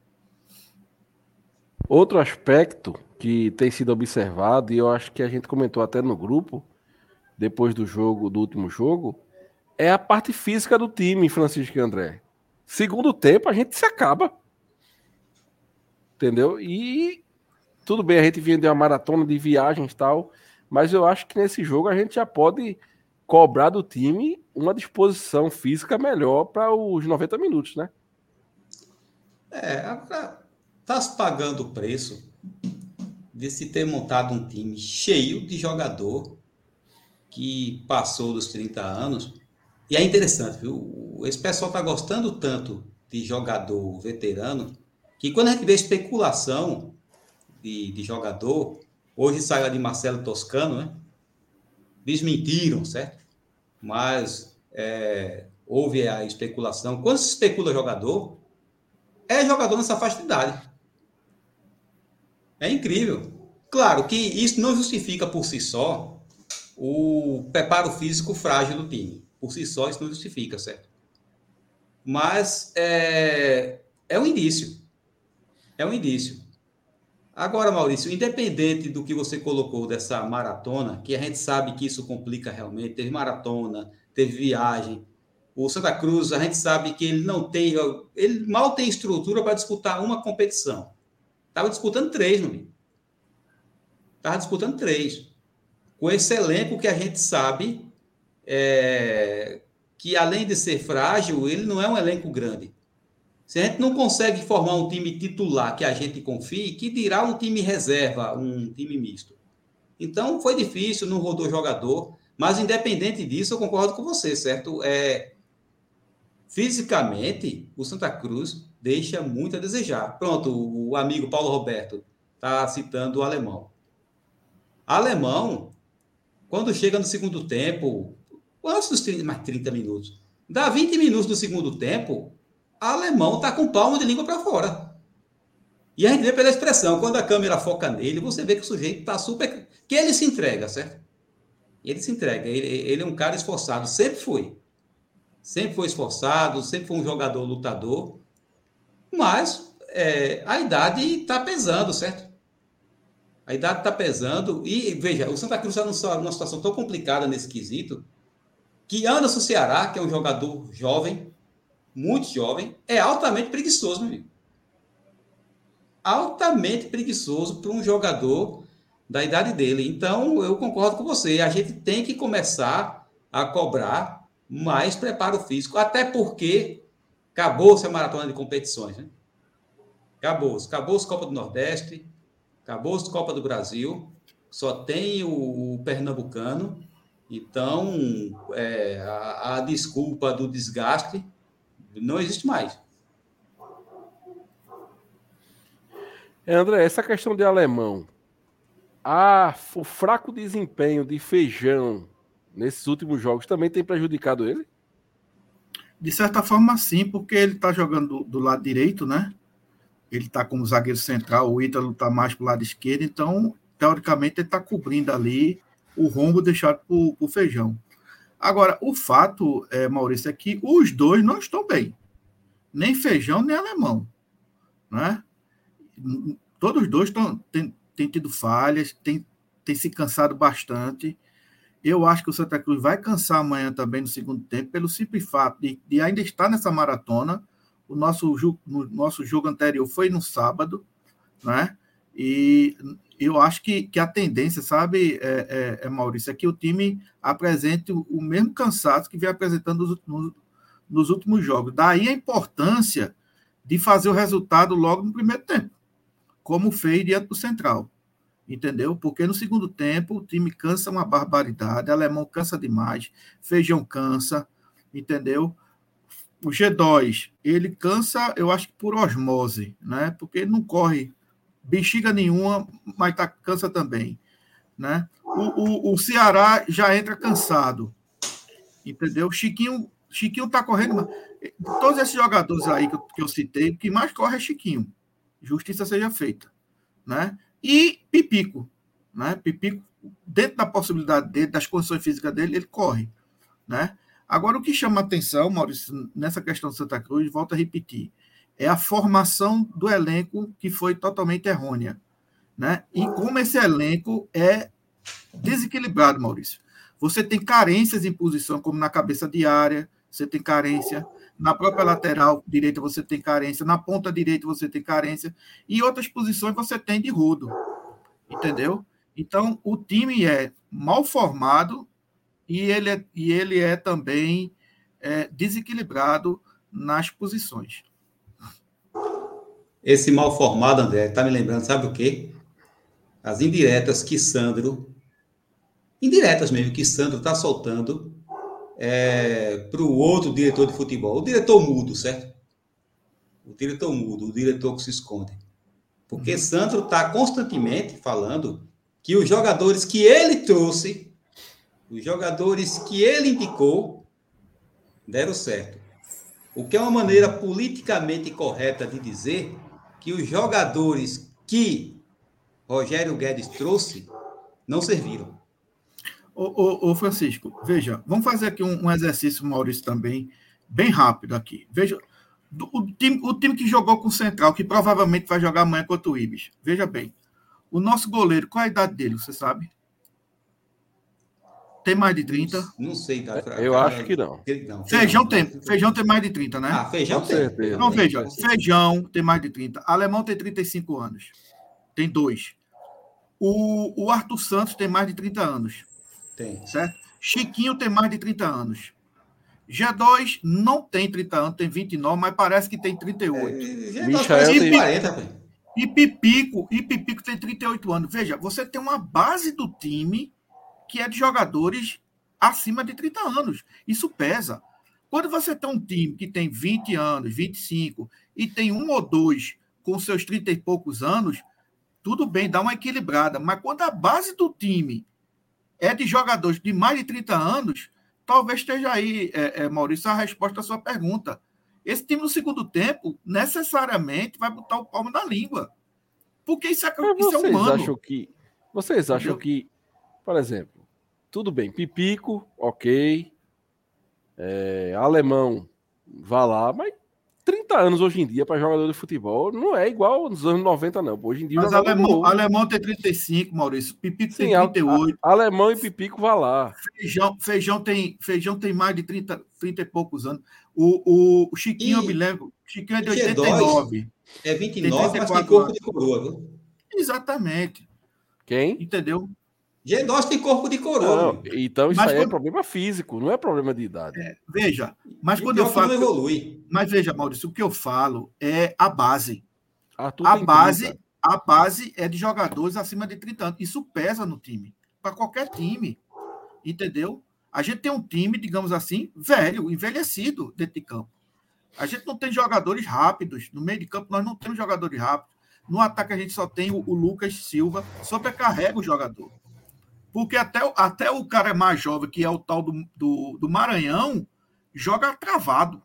Outro aspecto que tem sido observado, e eu acho que a gente comentou até no grupo, depois do jogo, do último jogo, é a parte física do time, Francisco e André. Segundo tempo, a gente se acaba. Entendeu? E tudo bem, a gente vinha de uma maratona de viagens e tal, mas eu acho que nesse jogo a gente já pode cobrar do time uma disposição física melhor para os 90 minutos, né? É, tá se pagando o preço de se ter montado um time cheio de jogador que passou dos 30 anos. E é interessante, viu? Esse pessoal tá gostando tanto de jogador veterano que quando a gente vê especulação de, de jogador, hoje saiu de Marcelo Toscano, né? Desmentiram, certo? Mas é, houve a especulação. Quando se especula jogador, é jogador nessa faixa de idade. É incrível. Claro que isso não justifica por si só o preparo físico frágil do time. Por si só, isso não justifica, certo? Mas é, é um indício. É um indício. Agora, Maurício, independente do que você colocou dessa maratona, que a gente sabe que isso complica realmente, teve maratona, teve viagem. O Santa Cruz, a gente sabe que ele não tem, ele mal tem estrutura para disputar uma competição. Estava disputando três, não Estava disputando três. Com esse elenco que a gente sabe é, que, além de ser frágil, ele não é um elenco grande. Se a gente não consegue formar um time titular que a gente confie, que dirá um time reserva, um time misto. Então foi difícil, não rodou jogador, mas independente disso, eu concordo com você, certo? É, fisicamente, o Santa Cruz deixa muito a desejar. Pronto, o amigo Paulo Roberto está citando o alemão. Alemão, quando chega no segundo tempo, antes dos 30, mais 30 minutos, dá 20 minutos do segundo tempo, alemão está com palmo de língua para fora. E a gente vê pela expressão, quando a câmera foca nele, você vê que o sujeito está super. que ele se entrega, certo? Ele se entrega. Ele, ele é um cara esforçado, sempre foi. Sempre foi esforçado, sempre foi um jogador lutador. Mas é, a idade está pesando, certo? A idade está pesando. E veja, o Santa Cruz está numa situação tão complicada nesse quesito que Anderson Ceará, que é um jogador jovem, muito jovem, é altamente preguiçoso, meu amigo. Altamente preguiçoso para um jogador da idade dele. Então, eu concordo com você. A gente tem que começar a cobrar mais preparo físico, até porque acabou-se a maratona de competições. Né? Acabou-se. Acabou-se Copa do Nordeste, acabou-se Copa do Brasil, só tem o, o Pernambucano. Então, é, a, a desculpa do desgaste não existe mais. É, André, essa questão de alemão, a, o fraco desempenho de feijão nesses últimos jogos também tem prejudicado ele? De certa forma, sim, porque ele está jogando do, do, lado direito, né? Ele está como zagueiro central, o Ítalo está mais para o lado esquerdo, então, teoricamente, ele está cobrindo ali o rombo deixado por, por feijão. Agora, o fato, é, Maurício, é que os dois não estão bem. Nem feijão, nem alemão. Né? Todos os dois têm, têm tido falhas, têm, têm se cansado bastante. Eu acho que o Santa Cruz vai cansar amanhã também no segundo tempo, pelo simples fato de, de ainda estar nessa maratona. O nosso, o nosso jogo anterior foi no sábado, né? E eu acho que, que a tendência, sabe, é, é, é, Maurício, é que o time apresente o, o mesmo cansaço que vem apresentando nos, nos, nos, últimos jogos. Daí a importância de fazer o resultado logo no primeiro tempo, como fez diante do Central. Entendeu? Porque no segundo tempo o time cansa uma barbaridade, alemão cansa demais, feijão cansa, entendeu? O G2, ele cansa, eu acho que por osmose, né? Porque ele não corre bexiga nenhuma, mas tá, cansa também. Né? O, o, o Ceará já entra cansado. Entendeu? Chiquinho Chiquinho tá correndo. Todos esses jogadores aí que eu, que eu citei, o que mais corre é Chiquinho. Justiça seja feita. Né? E Pipico. Né? Pipico, dentro da possibilidade dele, das condições físicas dele, ele corre. Né? Agora, o que chama atenção, Maurício, nessa questão do Santa Cruz, volto a repetir, é a formação do elenco que foi totalmente errônea. Né? E como esse elenco é desequilibrado, Maurício. Você tem carências em posição, como na cabeça de área, você tem carência. Na própria lateral direita você tem carência. Na ponta direita você tem carência. E outras posições você tem de rodo. Entendeu? Então, o time é mal formado e ele é, e ele é também é, desequilibrado nas posições. Esse mal formado, André, está me lembrando, sabe o quê? As indiretas que Sandro, indiretas mesmo, que Sandro está soltando é, para o outro diretor de futebol. O diretor mudo, certo? O diretor mudo, o diretor que se esconde. Porque uhum. Sandro está constantemente falando que os jogadores que ele trouxe, os jogadores que ele indicou, deram certo. O que é uma maneira politicamente correta de dizer que os jogadores que Rogério Guedes trouxe não serviram. Ô, ô, ô Francisco, veja, vamos fazer aqui um, um, exercício, Maurício, também, bem rápido aqui. Veja, o time, o time que jogou com o Central, que provavelmente vai jogar amanhã contra o Ibis. Veja bem, o nosso goleiro, qual a idade dele, você sabe? Tem mais de 30? Não, sei. Tá? Eu acho que não. não feijão, tem, feijão tem mais de 30, né? Ah, feijão tem. Certeza. Então, veja, feijão tem mais de 30. Alemão tem 35 anos. Tem dois. O, o Arthur Santos tem mais de 30 anos. Tem. Certo? Chiquinho tem mais de 30 anos. G2 não tem 30 anos, tem 29, mas parece que tem 38. É, Michael tem 40, e Pipico, e Pipico tem 38 anos. Veja, você tem uma base do time que é de jogadores acima de 30 anos. Isso pesa. Quando você tem um time que tem 20 anos, 25, e tem um ou dois com seus 30 e poucos anos, tudo bem, dá uma equilibrada. Mas quando a base do time é de jogadores de mais de 30 anos, talvez esteja aí, é, é, Maurício, a resposta à sua pergunta. Esse time no segundo tempo necessariamente vai botar o palmo na língua. Porque isso é, isso é humano. Acham que, vocês acham Entendeu? que, por exemplo, tudo bem, Pipico, ok. É, alemão, vá lá, mas 30 anos hoje em dia para jogador de futebol não é igual nos anos 90, não. Hoje em dia. Mas alemão, alemão tem 35, Maurício. Pipico Sim, tem 38. A, a, alemão e Pipico vá lá. Feijão, feijão, tem, feijão tem mais de 30, 30 e poucos anos. O, o, Chiquinho, e... eu me lembro. Chiquinho é de 89. É 29, mas tem corpo anos. de coroa, viu? Exatamente. Quem? Entendeu? G2 tem corpo de coroa. Não, então isso mas aí é quando... é problema físico, não é problema de idade. É, veja, mas e quando eu falo. Não evolui. Mas veja, Maurício, o que eu falo é a base. Ah, a base, a base é de jogadores acima de 30 anos. Isso pesa no time. Para qualquer time. Entendeu? A gente tem um time, digamos assim, velho, envelhecido dentro de campo. A gente não tem jogadores rápidos. No meio de campo, nós não temos jogadores rápidos. No ataque, a gente só tem o, o Lucas Silva, sobrecarrega o jogador. Porque até, até o cara mais jovem, que é o tal do, do, do Maranhão, joga travado.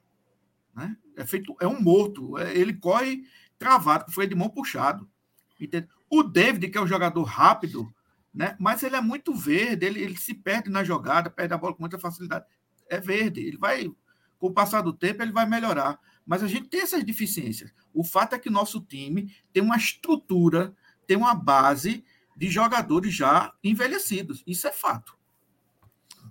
Né? É, feito, é um morto. É, ele corre travado, foi de mão puxado. Entende? O David, que é um jogador rápido, né? mas ele é muito verde, ele, ele se perde na jogada, perde a bola com muita facilidade. É verde, ele vai, com o passar do tempo, ele vai melhorar. Mas a gente tem essas deficiências. O fato é que nosso time tem uma estrutura, tem uma base de jogadores já envelhecidos. Isso é fato.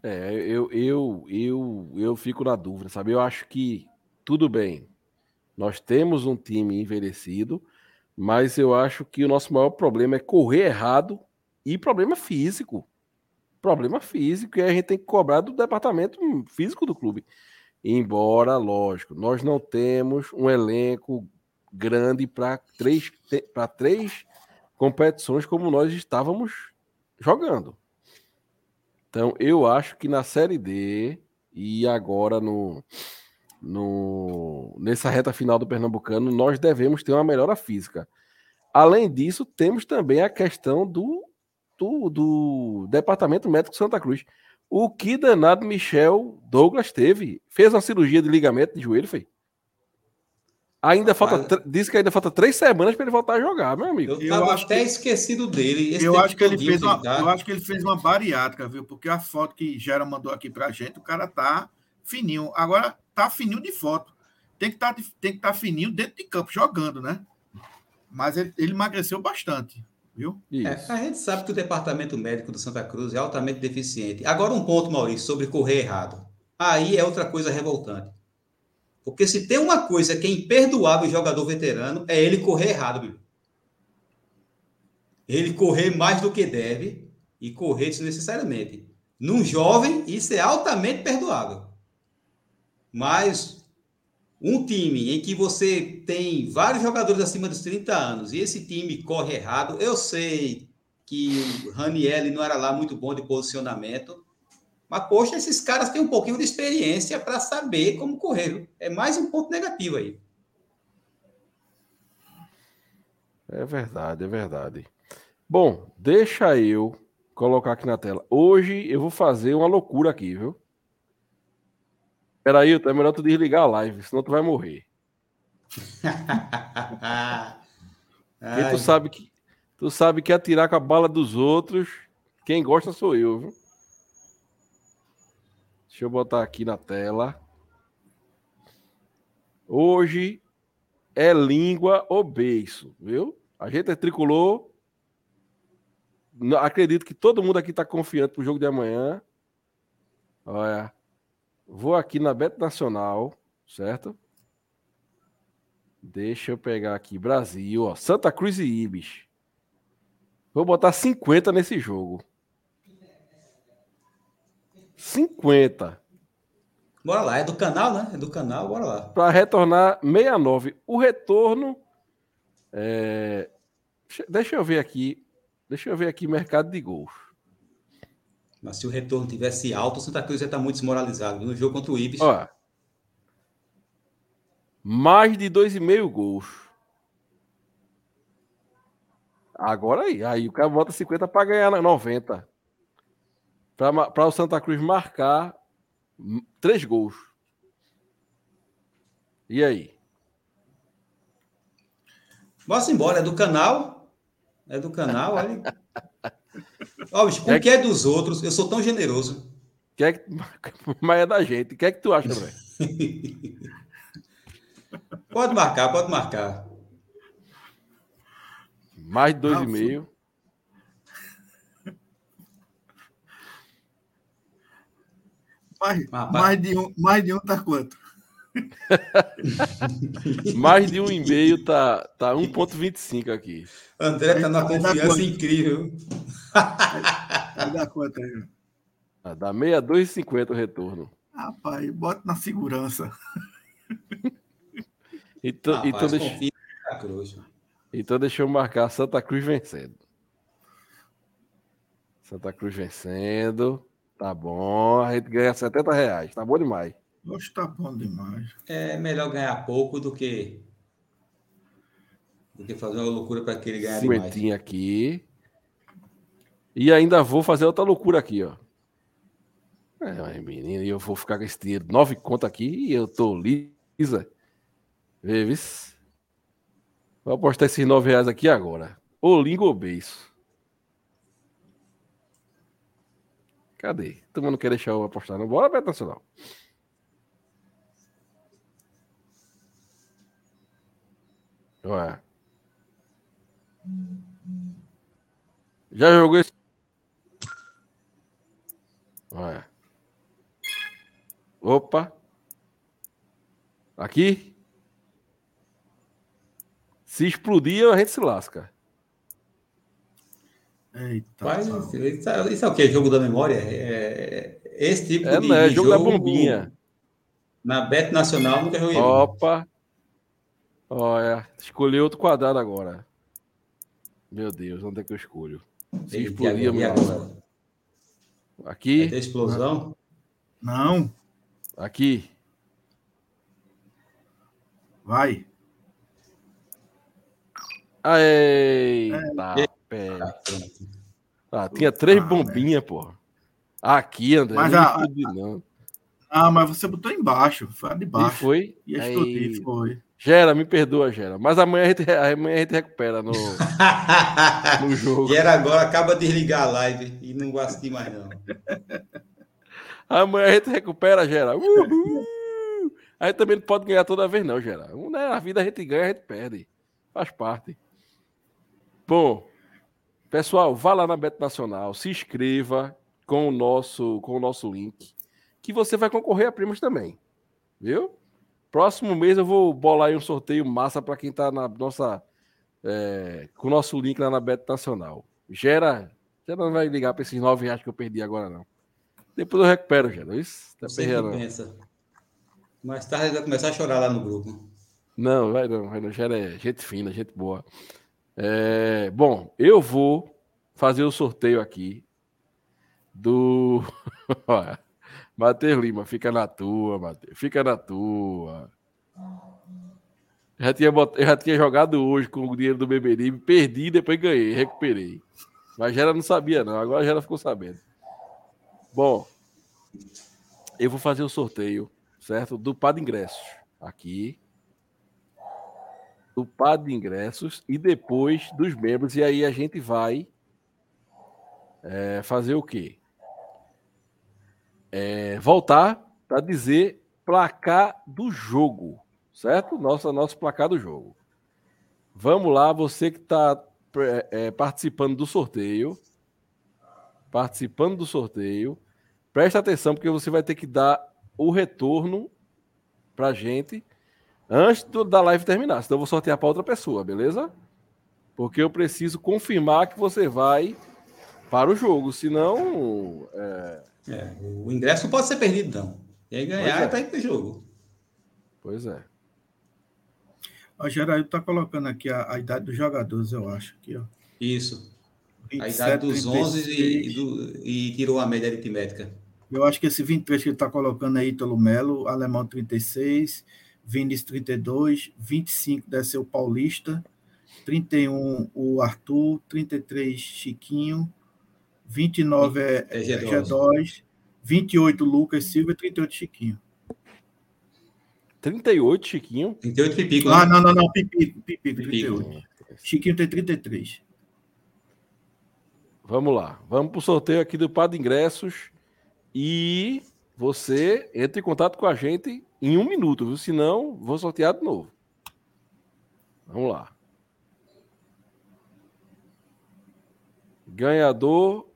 É, eu, eu, eu, eu fico na dúvida, sabe? Eu acho que tudo bem. Nós temos um time envelhecido, mas eu acho que o nosso maior problema é correr errado e problema físico. Problema físico, e a gente tem que cobrar do departamento físico do clube. Embora, lógico, nós não temos um elenco grande para três, para três competições como nós estávamos jogando. Então, eu acho que na Série D e agora no, no nessa reta final do Pernambucano, nós devemos ter uma melhora física. Além disso, temos também a questão do, do, do Departamento Médico Santa Cruz. O que danado Michel Douglas teve? Fez uma cirurgia de ligamento de joelho, foi? Ainda falta, diz que ainda falta três semanas para ele voltar a jogar, meu amigo. Eu, eu acho até que, esquecido dele. eu acho que ele fez uma, tá? eu acho que ele fez uma bariátrica, viu? Porque a foto que Gera mandou aqui para gente, o cara tá fininho. Agora tá fininho de foto. Tem que tá, tem que estar tá fininho dentro de campo jogando, né? Mas ele, ele emagreceu bastante, viu? É, a gente sabe que o departamento médico do Santa Cruz é altamente deficiente. Agora um ponto, Maurício, sobre correr errado. Aí é outra coisa revoltante. Porque se tem uma coisa que é imperdoável jogador veterano, é ele correr errado, meu. Ele correr mais do que deve e correr desnecessariamente. Num jovem, isso é altamente perdoável. Mas um time em que você tem vários jogadores acima dos 30 anos e esse time corre errado, eu sei que o Raniel não era lá muito bom de posicionamento, mas, poxa, esses caras têm um pouquinho de experiência para saber como correr. É mais um ponto negativo aí. É verdade, é verdade. Bom, deixa eu colocar aqui na tela. Hoje eu vou fazer uma loucura aqui, viu? Peraí, é melhor tu desligar a live, senão tu vai morrer. Porque tu sabe que tu sabe que atirar com a bala dos outros, quem gosta sou eu, viu? Deixa eu botar aqui na tela. Hoje é língua ou beiço, viu? A gente é tricolor. Acredito que todo mundo aqui está confiante pro jogo de amanhã. Olha, vou aqui na Beto Nacional, certo? Deixa eu pegar aqui Brasil, ó, Santa Cruz e Ibis. Vou botar 50 nesse jogo. 50. Bora lá, é do canal, né? É do canal, bora lá. Para retornar 69. O retorno. É... Deixa eu ver aqui. Deixa eu ver aqui mercado de gols. Mas se o retorno tivesse alto, o Santa Cruz ia estar muito desmoralizado no jogo contra o Ibis. Ó, mais de 2,5 gols. Agora aí. Aí o cara bota 50 para ganhar 90. Para o Santa Cruz marcar três gols. E aí? Vamos embora, é do canal. É do canal, olha. Ó, o que, é dos outros? Eu sou tão generoso. Que é que... Mas é da gente. O que é que tu acha, André? pode marcar, pode marcar. Mais de dois e meio. Mais, mais, de um, mais de um tá quanto? mais de um e meio tá, tá 1,25 aqui. André tá numa confiança incrível. Vai dar quanto aí? Ah, dá 62,50 o retorno. Rapaz, bota na segurança. então, Rapaz, então, deixa... então deixa eu marcar Santa Cruz vencendo. Santa Cruz vencendo. Tá bom, a gente ganha 70 reais. Tá bom demais. Hoje tá bom demais. É melhor ganhar pouco do que do que fazer uma loucura para aquele ganhar Cinquentinha aqui. E ainda vou fazer outra loucura aqui, ó. É, menino, e eu vou ficar com esse dinheiro, nove contas aqui, e eu tô lisa. Vê, viu? Vou apostar esses nove reais aqui agora. Olingo ou beijo? Cadê? Todo mundo quer deixar eu apostar no Bora, Beto Nacional. Ué. Já jogou esse. Ué. Opa. Aqui. Se explodir, a gente se lasca. Eita. Mas, isso, é, isso é o que? Jogo da memória? É, esse tipo é, de, né? jogo, jogo da bombinha. Na Bet Nacional nunca joguei. Opa. Olha, escolhi outro quadrado agora. Meu Deus, onde é que eu escolho? Se explodir, meu Aqui. Vai explosão? Não. Aqui. Vai. Eita, é. pé. Ah, tinha três ah, bombinhas, pô. Aqui, André. Mas a, não. Ah, mas você botou embaixo. Foi de baixo. E foi? E explodir, foi. Gera, me perdoa, Gera. Mas amanhã a gente, amanhã a gente recupera no, no jogo. Gera agora acaba de desligar a live e não gosta de mais, não. Amanhã a gente recupera, Gera. Uhul! A gente também não pode ganhar toda vez, não, Gera. Né? A vida a gente ganha, a gente perde. Faz parte. Bom, pessoal, vá lá na Beto Nacional, se inscreva com o nosso, com o nosso link, que você vai concorrer a primos também. Viu? Próximo mês eu vou bolar aí um sorteio massa para quem está na nossa. É, com o nosso link lá na Beto Nacional. Gera. Gera não vai ligar para esses nove reais que eu perdi agora, não. Depois eu recupero, Gera. Isso? Tá Você pensa. Mais tarde vai começar a chorar lá no grupo. Não, vai não, vai não. Gera é gente fina, gente boa. É, bom, eu vou fazer o sorteio aqui do. Matheus Lima, fica na tua, Matheus. Fica na tua. Já, tinha bot... já tinha jogado hoje com o dinheiro do Beberibe, perdi, depois ganhei, recuperei. Mas Gera não sabia, não. Agora Gera ficou sabendo. Bom, eu vou fazer o sorteio, certo? Do Pad Ingressos. Aqui. Do Pad de Ingressos e depois dos membros. E aí a gente vai é, fazer o quê? é, voltar para dizer placar do jogo, certo? Nosso, nosso placar do jogo. Vamos lá, você que está é, é, participando do sorteio, participando do sorteio, presta atenção porque você vai ter que dar o retorno para gente antes do, da live terminar. Senão eu vou sortear para outra pessoa, beleza? Porque eu preciso confirmar que você vai para o jogo, senão é, é, o ingresso não pode ser perdido, não. E aí ganhar é. tá aí pro jogo. Pois é. O Geraldo tá colocando aqui a, a, idade dos jogadores, eu acho. Aqui, ó. Isso. 27, a idade dos 11 e, e, do, e, tirou a média aritmética. Eu acho que esse 23 que ele está colocando aí, Ítalo Melo, Alemão 36, Vinícius 32, 25 deve ser o Paulista 31 o Arthur, 33 Chiquinho, 29 é, é G2, 28 Lucas Silva e 38 Chiquinho. 38 Chiquinho? 38 Pipico. Ah, né? não, não, não, Pipico, Pipico, 38. Chiquinho tem 33. Vamos lá. Vamos para o sorteio aqui do Pado Ingressos. E você entra em contato com a gente em um minuto, viu? Senão, vou sortear de novo. Vamos lá. Ganhador,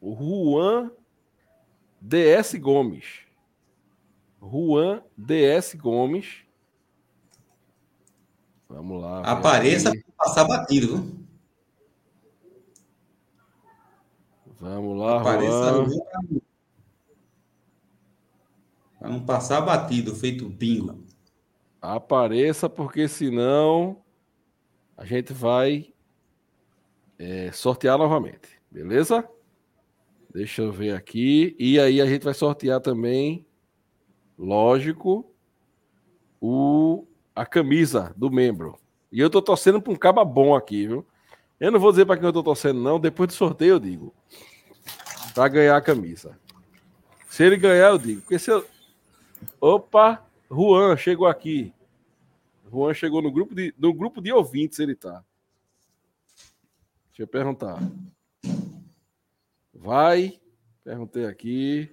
o Juan DS Gomes. Juan DS Gomes. Vamos lá. Apareça para passar batido. Viu? Vamos lá, Apareça Para não passar batido, feito bingo. Apareça, porque senão a gente vai é, sortear novamente. Beleza? Deixa eu ver aqui. E aí a gente vai sortear também, lógico, o, a camisa do membro. E eu tô torcendo para um caba bom aqui, viu? Eu não vou dizer para quem eu tô torcendo, não. Depois do sorteio eu digo. Para ganhar a camisa. Se ele ganhar, eu digo. Porque se eu... Opa, Juan chegou aqui. Juan chegou no grupo de, no grupo de ouvintes, ele tá. Deixa eu perguntar. Vai. Perguntei aqui.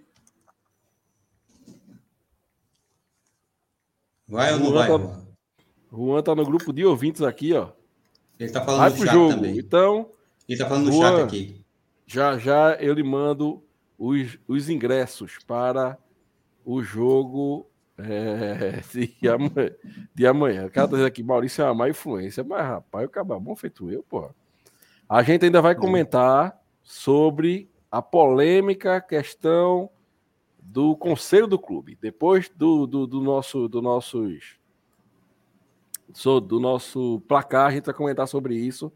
Vai ou não Juan vai? Tá, Juan tá no grupo de ouvintes aqui, ó. Ele tá falando Vai no chat jogo. também. Então, Ele tá falando no Juan, chat aqui. já já eu lhe mando os, os ingressos para o jogo é, de, amanhã, de amanhã. O cara tá dizendo aqui, Maurício é uma má influência. Mas, rapaz, o cara bom feito eu, porra. A gente ainda vai comentar sobre a polêmica questão do conselho do clube. Depois do, do, do nosso do nossos do nosso placar, a gente vai comentar sobre isso,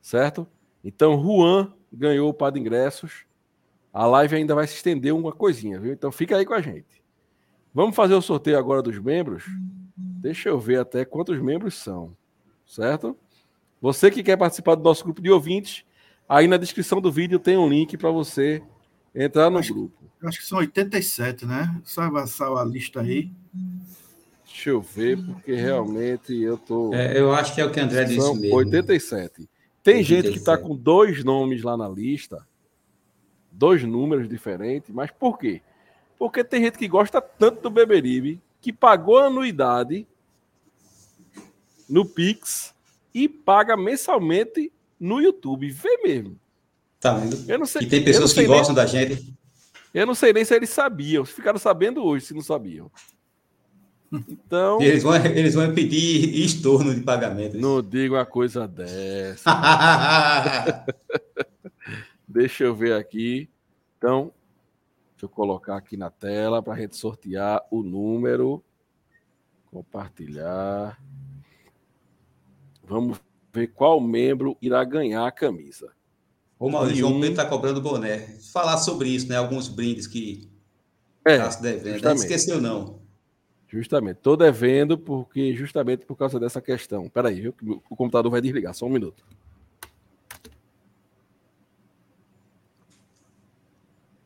certo? Então, Juan ganhou o par de ingressos. A live ainda vai se estender uma coisinha, viu? Então fica aí com a gente. Vamos fazer o sorteio agora dos membros? Deixa eu ver até quantos membros são, certo? Você que quer participar do nosso grupo de ouvintes, aí na descrição do vídeo tem um link para você entrar no acho, grupo. Acho que são 87, né? Só avançar a lista aí. Deixa eu ver, porque realmente eu tô. É, eu acho que é o que André disse São mesmo. 87. Tem 87. gente que está com dois nomes lá na lista, dois números diferentes, mas por quê? Porque tem gente que gosta tanto do Beberibe que pagou a anuidade no Pix e paga mensalmente no YouTube. Vê mesmo. Tá vendo? Eu não sei. E tem pessoas que sei nem- gostam da gente. Eu não sei nem se eles sabiam. Ficaram sabendo hoje, se não sabiam. Então, eles vão, eles vão pedir estorno de pagamento. não diga uma coisa dessa. Deixa eu ver aqui. Então, deixa eu colocar aqui na tela para a gente sortear o número. Compartilhar. Vamos ver qual membro irá ganhar a camisa. Ô, Maurício, E João Pedro está cobrando boné. Falar sobre isso, né? Alguns brindes que É, está se devendo. Não justamente. esqueceu, não. Justamente. Estou devendo porque justamente por causa dessa questão. Viu? que O computador vai desligar, só um minuto.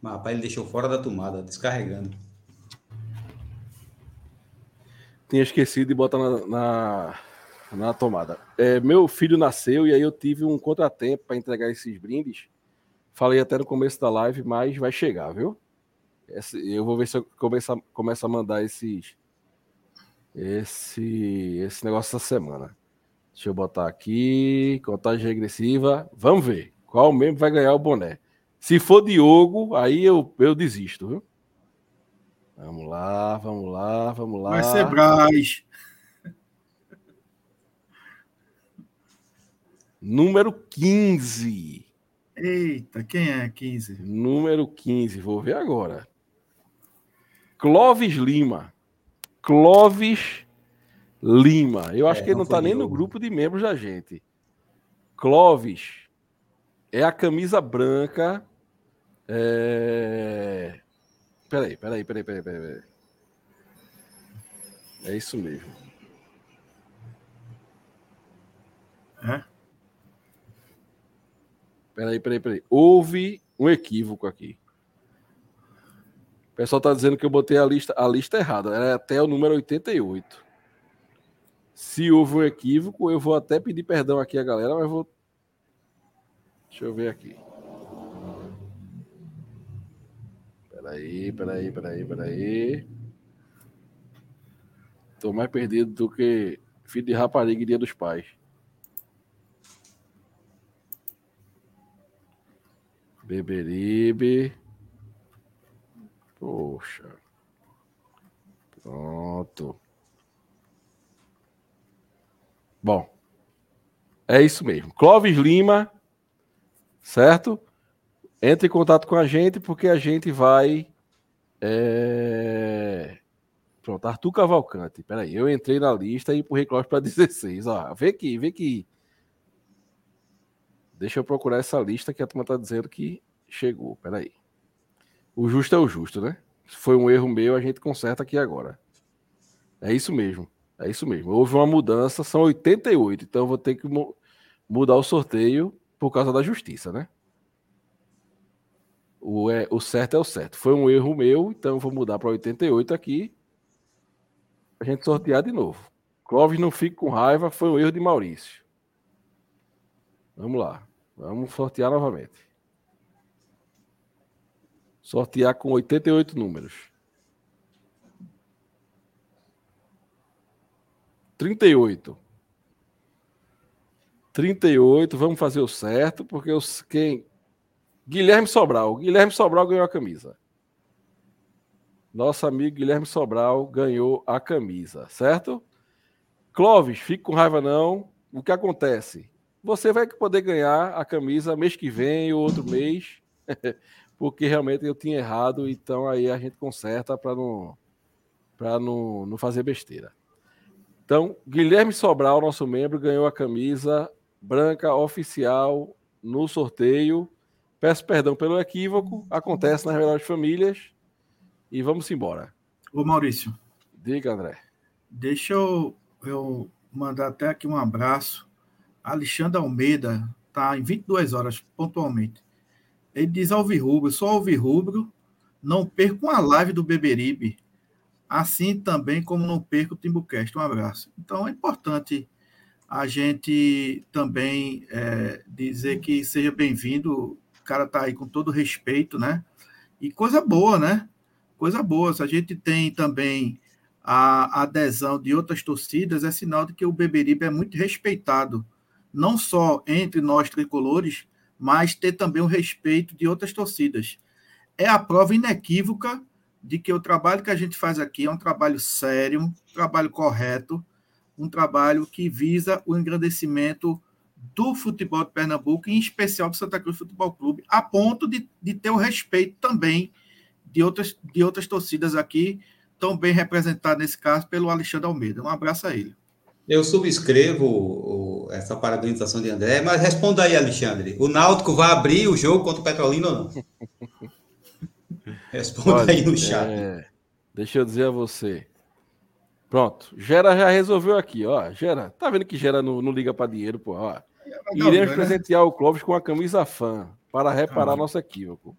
Mas, rapaz, ele deixou fora da tomada, descarregando. Tinha esquecido de botar na, na, na tomada. É, meu filho nasceu e aí eu tive um contratempo para entregar esses brindes. Falei até no começo da live, mas vai chegar, viu? Eu vou ver se eu começo a, começo a mandar esses esse esse negócio essa semana. Deixa eu botar aqui, contagem regressiva. Vamos ver qual membro vai ganhar o boné. Se for Diogo, aí eu, eu desisto, viu? Vamos lá, vamos lá, vamos lá. Vai ser Braz. Número 15. Eita, quem é 15? Número 15, vou ver agora. Clóvis Lima. Clóvis Lima. Eu acho É, que ele não não está nem no grupo de membros da gente. Clóvis é a camisa branca. É... Peraí, peraí, peraí, peraí, peraí. peraí. É isso mesmo. Peraí, peraí, peraí. Houve um equívoco aqui. O pessoal está dizendo que eu botei a lista, a lista errada. Era até o número 88. Se houve um equívoco, eu vou até pedir perdão aqui a galera, mas vou. Deixa eu ver aqui. Peraí, peraí, peraí, peraí. Tô mais perdido do que filho de rapariga e dia dos pais. Beberibe. Poxa. Pronto. Bom. É isso mesmo. Clóvis Lima, certo? Entre em contato com a gente, porque a gente vai. É... Pronto, Arthur Cavalcante. Peraí, eu entrei na lista e empurrei Clóvis para 16. Ó, vê aqui, vê aqui. Deixa eu procurar essa lista que a turma está dizendo que chegou. Peraí. O justo é o justo, né? Se foi um erro meu, a gente conserta aqui agora. É isso mesmo. É isso mesmo. Houve uma mudança, são 88. Então eu vou ter que mudar o sorteio por causa da justiça, né? O, é, o certo é o certo. Foi um erro meu, então vou mudar para 88 aqui. A gente sortear de novo. Clóvis não fique com raiva, foi um erro de Maurício. Vamos lá. Vamos sortear novamente. Sortear com 88 números. 38. 38, vamos fazer o certo, porque os, quem. Guilherme Sobral. Guilherme Sobral ganhou a camisa. Nosso amigo Guilherme Sobral ganhou a camisa, certo? Clóvis, fique com raiva não. O que acontece? Você vai poder ganhar a camisa mês que vem ou outro mês. porque realmente eu tinha errado, então aí a gente conserta para não, para não, não fazer besteira. Então, Guilherme Sobral, nosso membro, ganhou a camisa branca oficial no sorteio. Peço perdão pelo equívoco, acontece nas melhores famílias. E vamos embora. Ô Maurício. Diga, André. Deixa eu, eu mandar até aqui um abraço. Alexandre Almeida está em 22 horas, pontualmente. Ele diz Alvirrubro, sou Alvirrubro, não perco uma live do Beberibe, assim também como não perco o Timbucast. Um abraço. Então é importante a gente também é, dizer que seja bem-vindo. Cara está aí com todo respeito, né? E coisa boa, né? Coisa boa. Se a gente tem também a adesão de outras torcidas, é sinal de que o Beberibe é muito respeitado, não só entre nós tricolores, mas ter também o respeito de outras torcidas. É a prova inequívoca de que o trabalho que a gente faz aqui é um trabalho sério, um trabalho correto, um trabalho que visa o engrandecimento do futebol de Pernambuco, em especial do Santa Cruz Futebol Clube, a ponto de, de ter o respeito também de outras, de outras torcidas aqui, tão bem representadas nesse caso pelo Alexandre Almeida. Um abraço a ele. Eu subscrevo essa parabenização de André, mas responda aí, Alexandre. O Náutico vai abrir o jogo contra o Petrolina ou não? Responda Olha, aí no chat. É... Deixa eu dizer a você. Pronto, Gera já resolveu aqui, ó. Gera, tá vendo que Gera não, não liga para dinheiro, pô, ó. Iremos né? presentear o Clóvis com a camisa fã para reparar ah. nosso equívoco.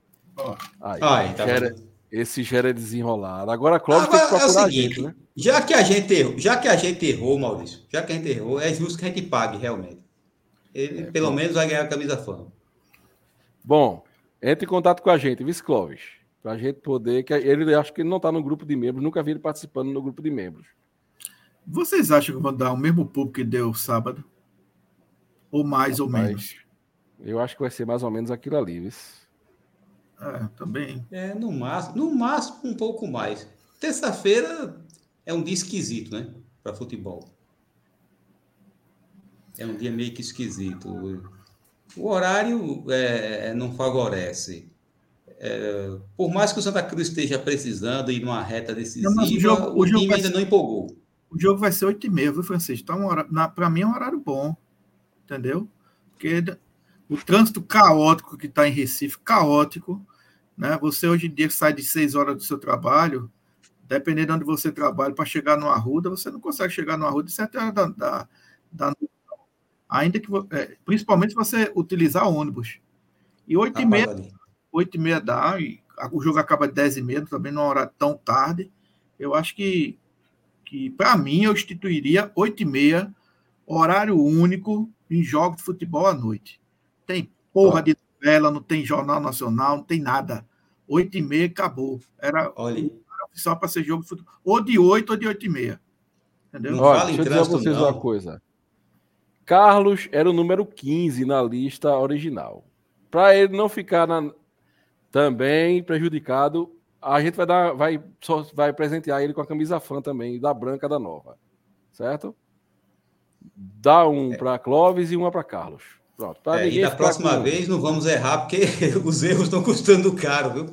Aí, Ai, tá Gera, esse Gera é desenrolado. Agora, Clóvis tem que procurar é seguinte, a gente, né? Já que a gente errou, já que a gente errou, Maurício, já que a gente errou, é justo que a gente pague realmente. Ele é, pelo bom. menos vai ganhar a camisa fã. Bom, entre em contato com a gente, Vice Clóvis, para a gente poder. que Ele acho que ele não está no grupo de membros, nunca vi ele participando no grupo de membros. Vocês acham que vão dar o mesmo público que deu sábado? Ou mais Rapaz, ou menos? Eu acho que vai ser mais ou menos aquilo ali, Vice. É, também. É, no máximo, no máximo um pouco mais. Terça-feira é um dia esquisito, né? Para futebol. É um dia meio que esquisito. O horário é, não favorece. É, por mais que o Santa Cruz esteja precisando ir numa reta decisiva, não, o, jogo, o, o time ainda ser, não empolgou. O jogo vai ser 8 e meia, viu, Francisco? Tá um Para mim é um horário bom, entendeu? Porque o trânsito caótico que está em Recife, caótico, né? Você hoje em dia sai de 6 horas do seu trabalho, dependendo de onde você trabalha, para chegar no Arruda, você não consegue chegar no Arruda de 7 horas da, da, da noite. Ainda que, é, principalmente se você utilizar ônibus. E 8 e meia, 8 e meia dá, e o jogo acaba de 10 e meia, também não é hora tão tarde. Eu acho que, que para mim, eu instituiria 8 e meia, horário único em jogos de futebol à noite. Tem porra ah. de novela, não tem jornal nacional, não tem nada. 8 e meia acabou. Era, Olha. só para ser jogo de futebol. Ou de 8 ou de 8 e meia. Entendeu? Olha, deixa eu dizer a vocês não. uma coisa. Carlos era o número 15 na lista original. Para ele não ficar na, também prejudicado, a gente vai dar, vai, só vai presentear ele com a camisa fã também, da branca da nova. Certo? Dá um é. para Clóvis e uma para Carlos. Pronto. É, e da próxima com... vez não vamos errar, porque os erros estão custando caro, viu?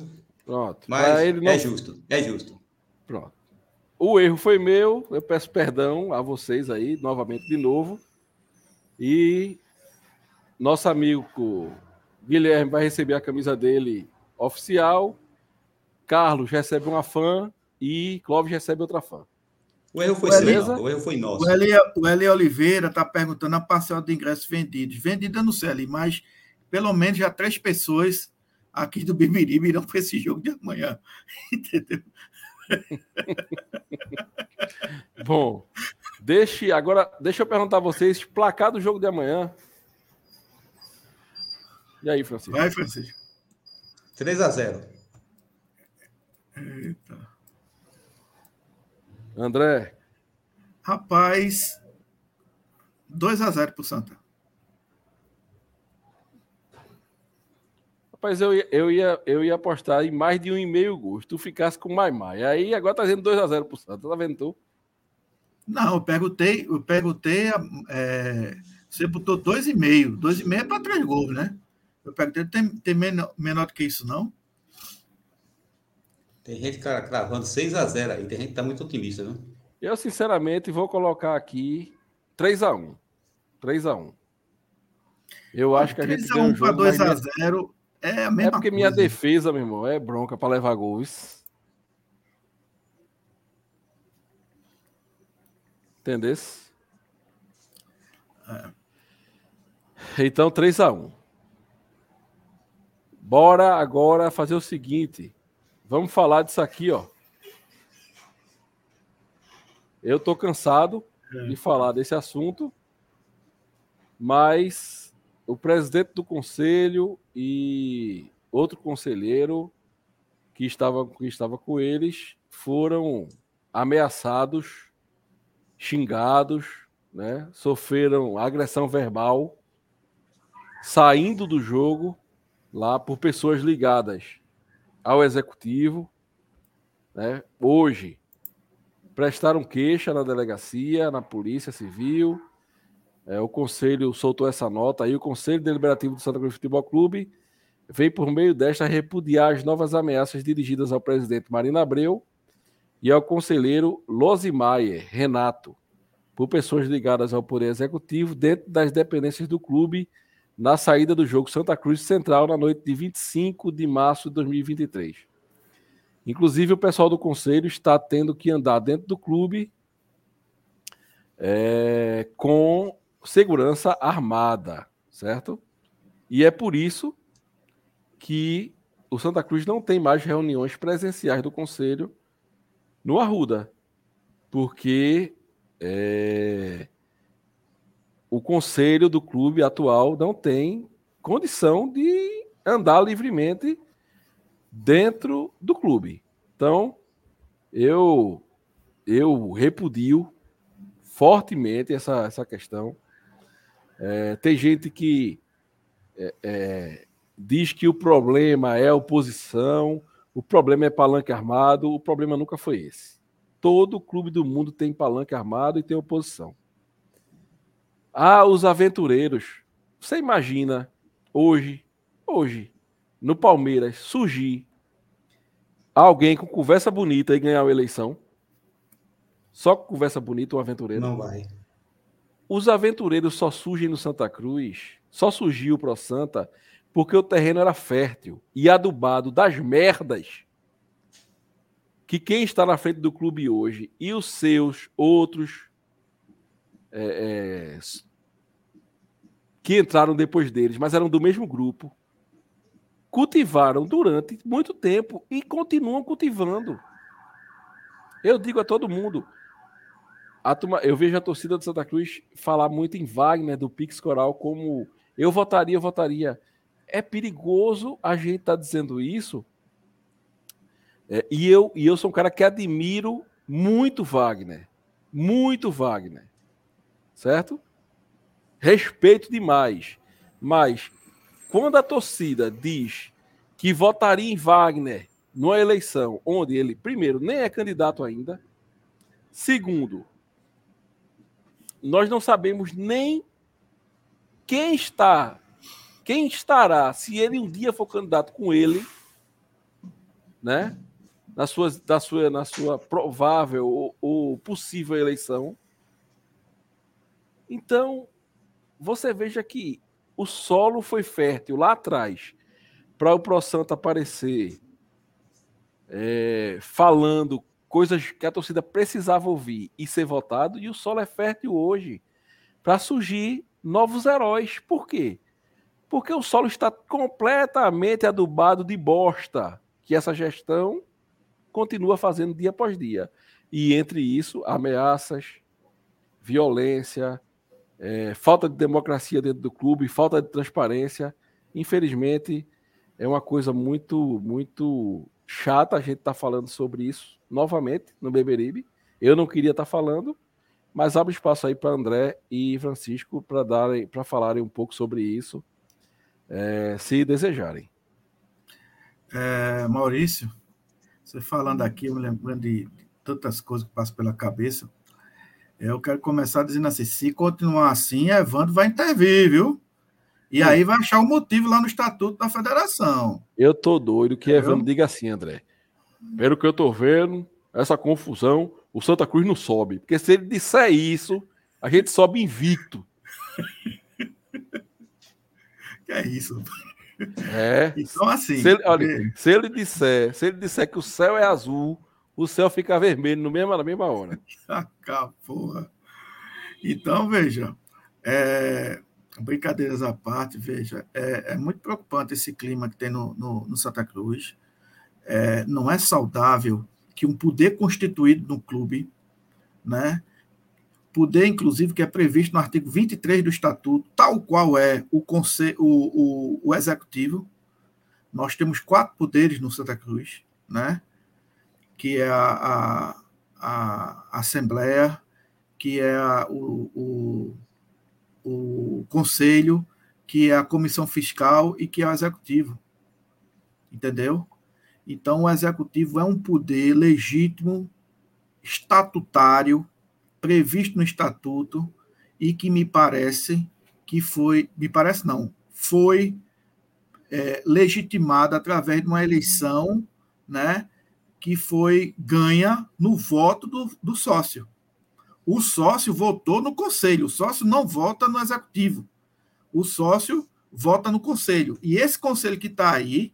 Pronto. Mas ele não... é justo, é justo. Pronto. O erro foi meu, eu peço perdão a vocês aí, novamente, de novo. E nosso amigo Guilherme vai receber a camisa dele oficial. Carlos recebe uma fã e Clóvis recebe outra fã. O erro foi seu, o erro foi nosso. O Eli, o Eli Oliveira está perguntando a parcela de ingressos vendidos. Vendida no CL, mas pelo menos já três pessoas aqui do Bibiribe irão para esse jogo de amanhã. Entendeu? Bom, deixe agora, deixa eu perguntar a vocês, placar do jogo de amanhã. E aí, Francisco? Vai, Francisco. 3 a 0. Eita. André. Rapaz, 2 a 0 pro Santa. Rapaz, eu, eu, ia, eu ia apostar em mais de um e meio gols. Tu ficasse com mais mais. Aí agora tá dizendo 2x0 pro Santos. Tá vendo tu? Não, eu perguntei, eu perguntei. É, você botou 2,5. 2,5 é para três gols, né? Eu perguntei, tem, tem menor, menor do que isso, não? Tem gente cara, cravando 6x0 aí. Tem gente que tá muito otimista, viu? Eu, sinceramente, vou colocar aqui 3x1. 3x1. Eu acho que a gente ganha um jogo. 2x0 é a mesma É porque coisa. minha defesa, meu irmão, é bronca para levar gols. Entendesse? É. Então, 3 a 1 Bora agora fazer o seguinte. Vamos falar disso aqui, ó. Eu tô cansado é. de falar desse assunto, mas o presidente do conselho e outro conselheiro que estava, que estava com eles foram ameaçados, xingados, né? sofreram agressão verbal, saindo do jogo lá por pessoas ligadas ao executivo. Né? Hoje prestaram queixa na delegacia, na polícia civil é, o Conselho soltou essa nota aí. O Conselho Deliberativo do Santa Cruz Futebol Clube vem, por meio desta, repudiar as novas ameaças dirigidas ao presidente Marina Abreu e ao conselheiro Losimayer Renato, por pessoas ligadas ao Poder Executivo dentro das dependências do clube na saída do jogo Santa Cruz Central na noite de 25 de março de 2023. Inclusive, o pessoal do conselho está tendo que andar dentro do clube é, com segurança armada, certo? E é por isso que o Santa Cruz não tem mais reuniões presenciais do conselho no Arruda, porque é, o conselho do clube atual não tem condição de andar livremente dentro do clube. Então, eu eu repudio fortemente essa, essa questão. É, tem gente que é, é, diz que o problema é oposição, o problema é palanque armado, o problema nunca foi esse. Todo clube do mundo tem palanque armado e tem oposição. Ah, os aventureiros. Você imagina hoje, hoje, no Palmeiras, surgir alguém com conversa bonita e ganhar uma eleição? Só com conversa bonita, um aventureiro? Não vai. Os aventureiros só surgem no Santa Cruz, só surgiu pro Santa porque o terreno era fértil e adubado das merdas que quem está na frente do clube hoje e os seus outros é, é, que entraram depois deles, mas eram do mesmo grupo, cultivaram durante muito tempo e continuam cultivando. Eu digo a todo mundo, a turma, eu vejo a torcida do Santa Cruz falar muito em Wagner do Pix Coral como eu votaria, eu votaria. É perigoso a gente estar tá dizendo isso. É, e, eu, e eu sou um cara que admiro muito Wagner. Muito Wagner. Certo? Respeito demais. Mas quando a torcida diz que votaria em Wagner numa eleição onde ele, primeiro, nem é candidato ainda, segundo, nós não sabemos nem quem está, quem estará, se ele um dia for candidato com ele, né? Na sua, na sua, na sua provável ou, ou possível eleição. Então, você veja que o solo foi fértil lá atrás para o Pro Santo aparecer é, falando coisas que a torcida precisava ouvir e ser votado, e o solo é fértil hoje para surgir novos heróis. Por quê? Porque o solo está completamente adubado de bosta que essa gestão continua fazendo dia após dia. E entre isso, ameaças, violência, é, falta de democracia dentro do clube, falta de transparência. Infelizmente, é uma coisa muito, muito chata a gente estar tá falando sobre isso novamente no Beberibe. Eu não queria estar tá falando, mas abre espaço aí para André e Francisco para darem, para falarem um pouco sobre isso, é, se desejarem. É, Maurício, você falando aqui, eu me lembrando de tantas coisas que passam pela cabeça. Eu quero começar dizendo assim: se continuar assim, Evandro vai intervir, viu? E aí vai achar o motivo lá no estatuto da federação. Eu tô doido que Evandro diga assim, André. Pelo que eu tô vendo, essa confusão, o Santa Cruz não sobe. Porque se ele disser isso, a gente sobe invicto. que é isso? É. Então, assim. Se ele, olha, se ele, disser, se ele disser que o céu é azul, o céu fica vermelho no mesmo, na mesma hora. porra. Então, veja. É, brincadeiras à parte, veja, é, é, muito preocupante esse clima que tem no, no, no Santa Cruz. É, não é saudável que um poder constituído no clube, né, poder, inclusive, que é previsto no artigo 23 do Estatuto, tal qual é o, conselho, o, o, o Executivo, nós temos quatro poderes no Santa Cruz, né, que é a, a, a Assembleia, que é a, o, o o conselho, que é a comissão fiscal e que é o executivo. Entendeu? Então, o executivo é um poder legítimo, estatutário, previsto no estatuto e que me parece que foi, me parece não, foi é, legitimado através de uma eleição, né, que foi ganha no voto do, do sócio o sócio votou no conselho, o sócio não vota no executivo. O sócio vota no conselho. E esse conselho que está aí,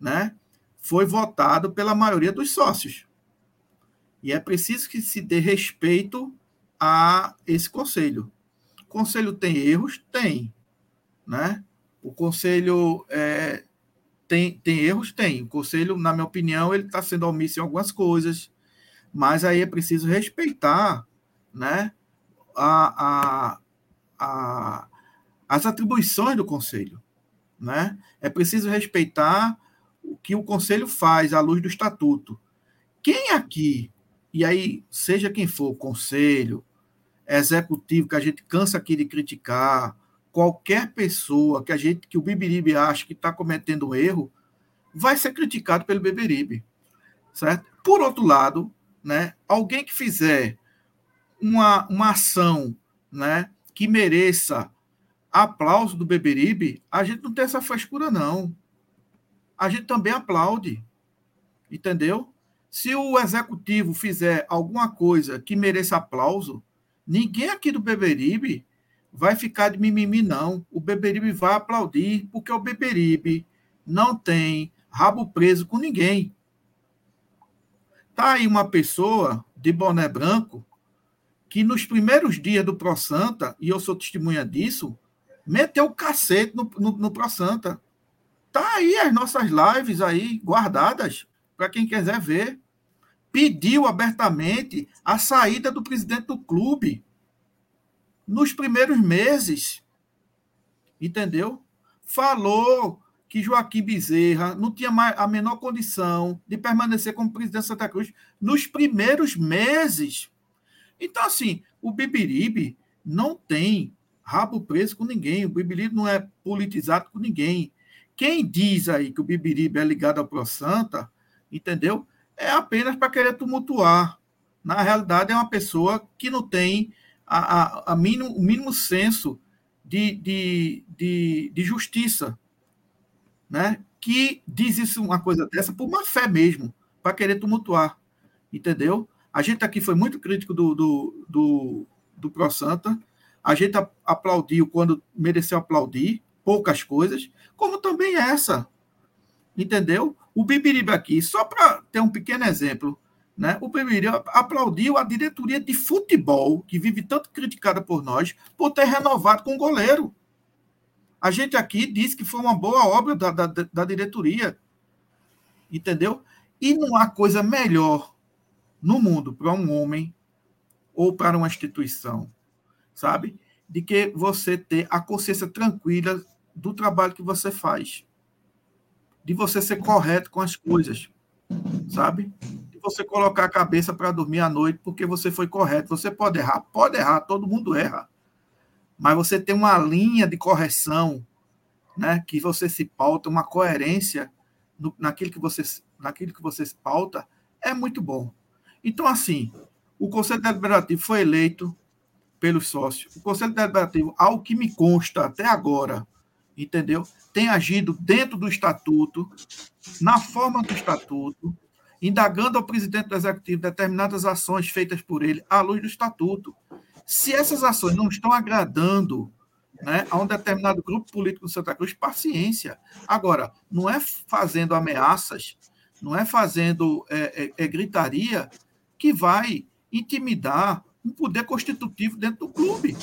né, foi votado pela maioria dos sócios. E é preciso que se dê respeito a esse conselho. O conselho tem erros? Tem. Né? O conselho é, tem, tem erros? Tem. O conselho, na minha opinião, ele está sendo omisso em algumas coisas, mas aí é preciso respeitar né, a, a, a, as atribuições do Conselho. Né? É preciso respeitar o que o Conselho faz à luz do Estatuto. Quem aqui, e aí, seja quem for, Conselho, Executivo, que a gente cansa aqui de criticar, qualquer pessoa que a gente, que o Bibiribe acha que está cometendo um erro, vai ser criticado pelo Beberibe, certo? Por outro lado, né, alguém que fizer uma, uma ação né, que mereça aplauso do Beberibe, a gente não tem essa frescura, não. A gente também aplaude. Entendeu? Se o executivo fizer alguma coisa que mereça aplauso, ninguém aqui do Beberibe vai ficar de mimimi, não. O Beberibe vai aplaudir, porque o Beberibe não tem rabo preso com ninguém. Tá aí uma pessoa de boné branco que nos primeiros dias do Pro Santa, e eu sou testemunha disso, meteu o cacete no, no, no Pro Santa. Tá aí as nossas lives aí guardadas para quem quiser ver. Pediu abertamente a saída do presidente do clube nos primeiros meses. Entendeu? Falou que Joaquim Bezerra não tinha a menor condição de permanecer como presidente de Santa Cruz nos primeiros meses. Então, assim, o Bibiribe não tem rabo preso com ninguém. O Bibiribe não é politizado com ninguém. Quem diz aí que o Bibiribe é ligado ao Pro Santa, entendeu? É apenas para querer tumultuar. Na realidade, é uma pessoa que não tem a, a, a mínimo, o mínimo senso de, de, de, de justiça, né? que diz isso uma coisa dessa por uma fé mesmo, para querer tumultuar. Entendeu? A gente aqui foi muito crítico do, do, do, do Pro Santa. A gente aplaudiu quando mereceu aplaudir, poucas coisas, como também essa. Entendeu? O Bibiriba aqui, só para ter um pequeno exemplo, né? o Bibiriba aplaudiu a diretoria de futebol, que vive tanto criticada por nós, por ter renovado com o goleiro. A gente aqui disse que foi uma boa obra da, da, da diretoria. Entendeu? E não há coisa melhor no mundo para um homem ou para uma instituição, sabe? De que você ter a consciência tranquila do trabalho que você faz, de você ser correto com as coisas, sabe? Você colocar a cabeça para dormir à noite porque você foi correto. Você pode errar, pode errar, todo mundo erra. Mas você tem uma linha de correção, né, que você se pauta, uma coerência no, naquilo que você naquilo que você se pauta, é muito bom. Então assim, o Conselho Deliberativo foi eleito pelos sócios. O Conselho Deliberativo, ao que me consta até agora, entendeu? Tem agido dentro do estatuto, na forma do estatuto, indagando ao presidente do executivo determinadas ações feitas por ele à luz do estatuto. Se essas ações não estão agradando né, a um determinado grupo político do Santa Cruz, paciência. Agora, não é fazendo ameaças, não é fazendo é, é, é gritaria que vai intimidar um poder constitutivo dentro do clube.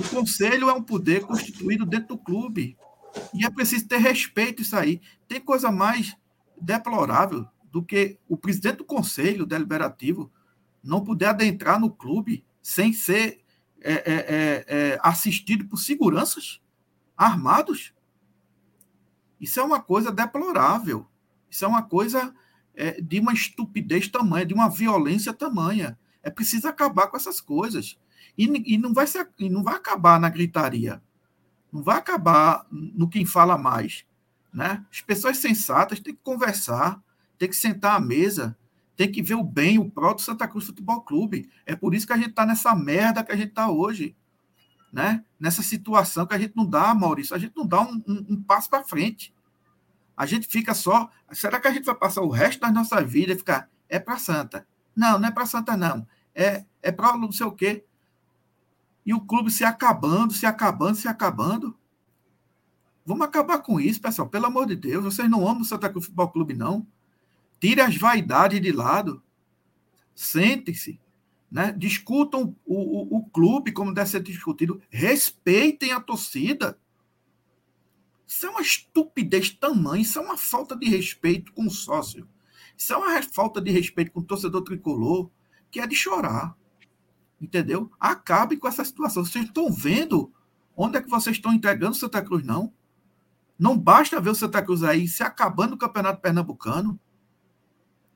O conselho é um poder constituído dentro do clube. E é preciso ter respeito isso aí. Tem coisa mais deplorável do que o presidente do conselho deliberativo não poder adentrar no clube sem ser é, é, é, é assistido por seguranças armados. Isso é uma coisa deplorável. Isso é uma coisa é, de uma estupidez tamanha, de uma violência tamanha. É preciso acabar com essas coisas. E, e, não, vai ser, e não vai acabar na gritaria. Não vai acabar no quem fala mais. Né? As pessoas sensatas têm que conversar, têm que sentar à mesa, têm que ver o bem, o pró do Santa Cruz Futebol Clube. É por isso que a gente está nessa merda que a gente está hoje. Né? Nessa situação que a gente não dá, Maurício, a gente não dá um, um, um passo para frente. A gente fica só. Será que a gente vai passar o resto da nossa vida e ficar. É para Santa? Não, não é para Santa, não. É, é para não sei o quê e o clube se acabando, se acabando, se acabando. Vamos acabar com isso, pessoal. Pelo amor de Deus, vocês não amam o Santa Cruz Futebol Clube, não. Tire as vaidades de lado. Sentem-se. Né? Discutam o, o, o clube como deve ser discutido. Respeitem a torcida. Isso é uma estupidez tamanha, isso é uma falta de respeito com o sócio. Isso é uma falta de respeito com o torcedor tricolor, que é de chorar. Entendeu? Acabe com essa situação. Vocês estão vendo onde é que vocês estão entregando Santa Cruz, não? Não basta ver o Santa Cruz aí se acabando no Campeonato Pernambucano.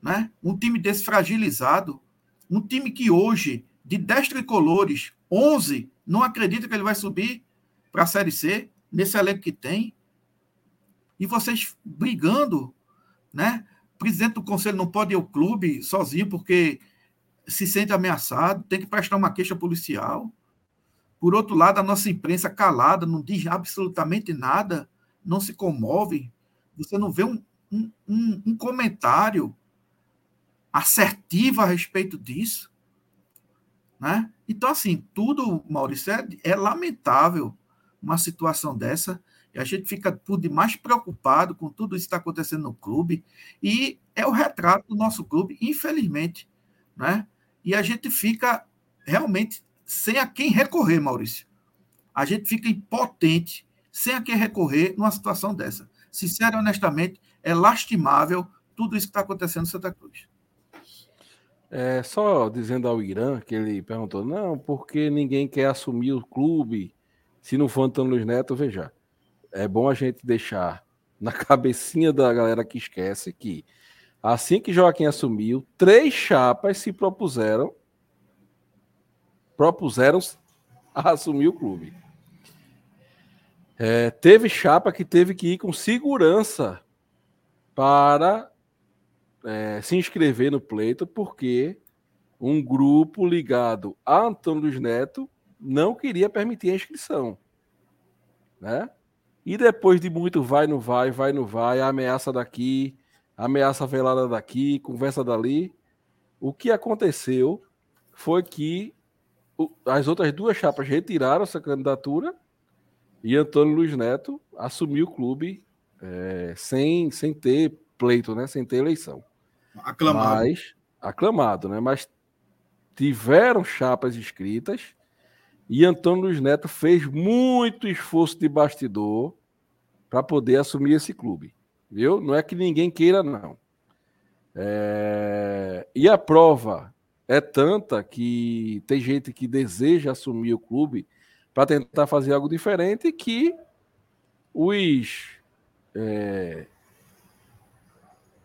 Né? Um time desse fragilizado. Um time que hoje, de 10 tricolores, 11 não acredita que ele vai subir para a Série C, nesse elenco que tem. E vocês brigando, né? O presidente do conselho não pode ir ao clube sozinho porque se sente ameaçado, tem que prestar uma queixa policial. Por outro lado, a nossa imprensa calada, não diz absolutamente nada, não se comove. Você não vê um, um, um comentário assertivo a respeito disso. Né? Então, assim, tudo, Maurício, é, é lamentável uma situação dessa. E a gente fica por demais preocupado com tudo isso que está acontecendo no clube. E é o retrato do nosso clube, infelizmente. Né? e a gente fica realmente sem a quem recorrer, Maurício. A gente fica impotente, sem a que recorrer numa situação dessa. Sincero e honestamente, é lastimável tudo isso que está acontecendo em Santa Cruz. É, só dizendo ao Irã que ele perguntou: não, porque ninguém quer assumir o clube se não for Antônio Luiz Neto? Veja, é bom a gente deixar na cabecinha da galera que esquece que assim que Joaquim assumiu, três chapas se propuseram propuseram a assumir o clube. É, teve chapa que teve que ir com segurança para é, se inscrever no pleito, porque um grupo ligado a Antônio Luiz Neto não queria permitir a inscrição. Né? E depois de muito vai, não vai, vai, não vai, ameaça daqui, ameaça velada daqui, conversa dali, o que aconteceu foi que as outras duas chapas retiraram essa candidatura e Antônio Luiz Neto assumiu o clube é, sem, sem ter pleito, né? sem ter eleição. Aclamado. Mas, aclamado, né? Mas tiveram chapas escritas e Antônio Luiz Neto fez muito esforço de bastidor para poder assumir esse clube. Viu? Não é que ninguém queira, não. É... E a prova é tanta que tem gente que deseja assumir o clube para tentar fazer algo diferente que os é...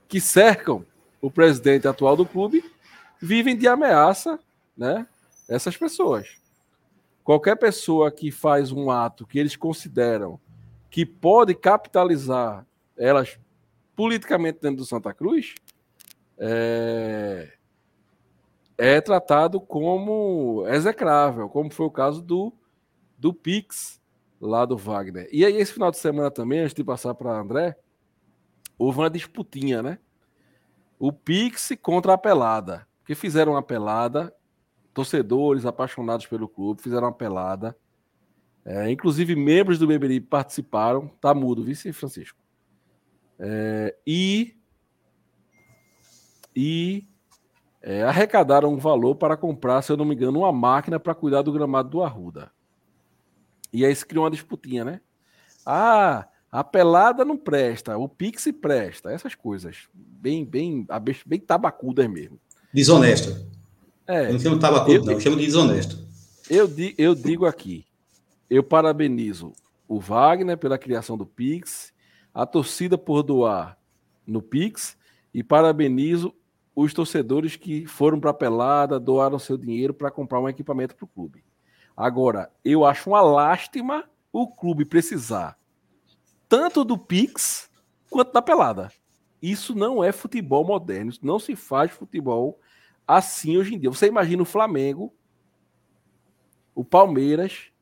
que cercam o presidente atual do clube vivem de ameaça, né? Essas pessoas. Qualquer pessoa que faz um ato que eles consideram que pode capitalizar elas politicamente dentro do Santa Cruz, é, é tratado como execrável, como foi o caso do, do Pix lá do Wagner. E aí, esse final de semana também, antes de passar para André, houve uma disputinha, né? O Pix contra a pelada. Porque fizeram uma pelada torcedores apaixonados pelo clube fizeram uma pelada. É, inclusive, membros do Beberibe participaram. Tá mudo, vice Francisco. É, e e é, arrecadaram um valor para comprar, se eu não me engano, uma máquina para cuidar do gramado do Arruda. E aí se criou uma disputinha, né? Ah, a pelada não presta, o Pix presta, essas coisas. Bem, bem, bem tabacudas mesmo. Desonesto. É, eu não chamo tabacudo, eu, não, eu chamo de desonesto. Eu, eu digo aqui, eu parabenizo o Wagner pela criação do Pix, a torcida por doar no Pix e parabenizo os torcedores que foram para a pelada, doaram seu dinheiro para comprar um equipamento para o clube. Agora, eu acho uma lástima o clube precisar tanto do Pix quanto da pelada. Isso não é futebol moderno, isso não se faz futebol assim hoje em dia. Você imagina o Flamengo, o Palmeiras,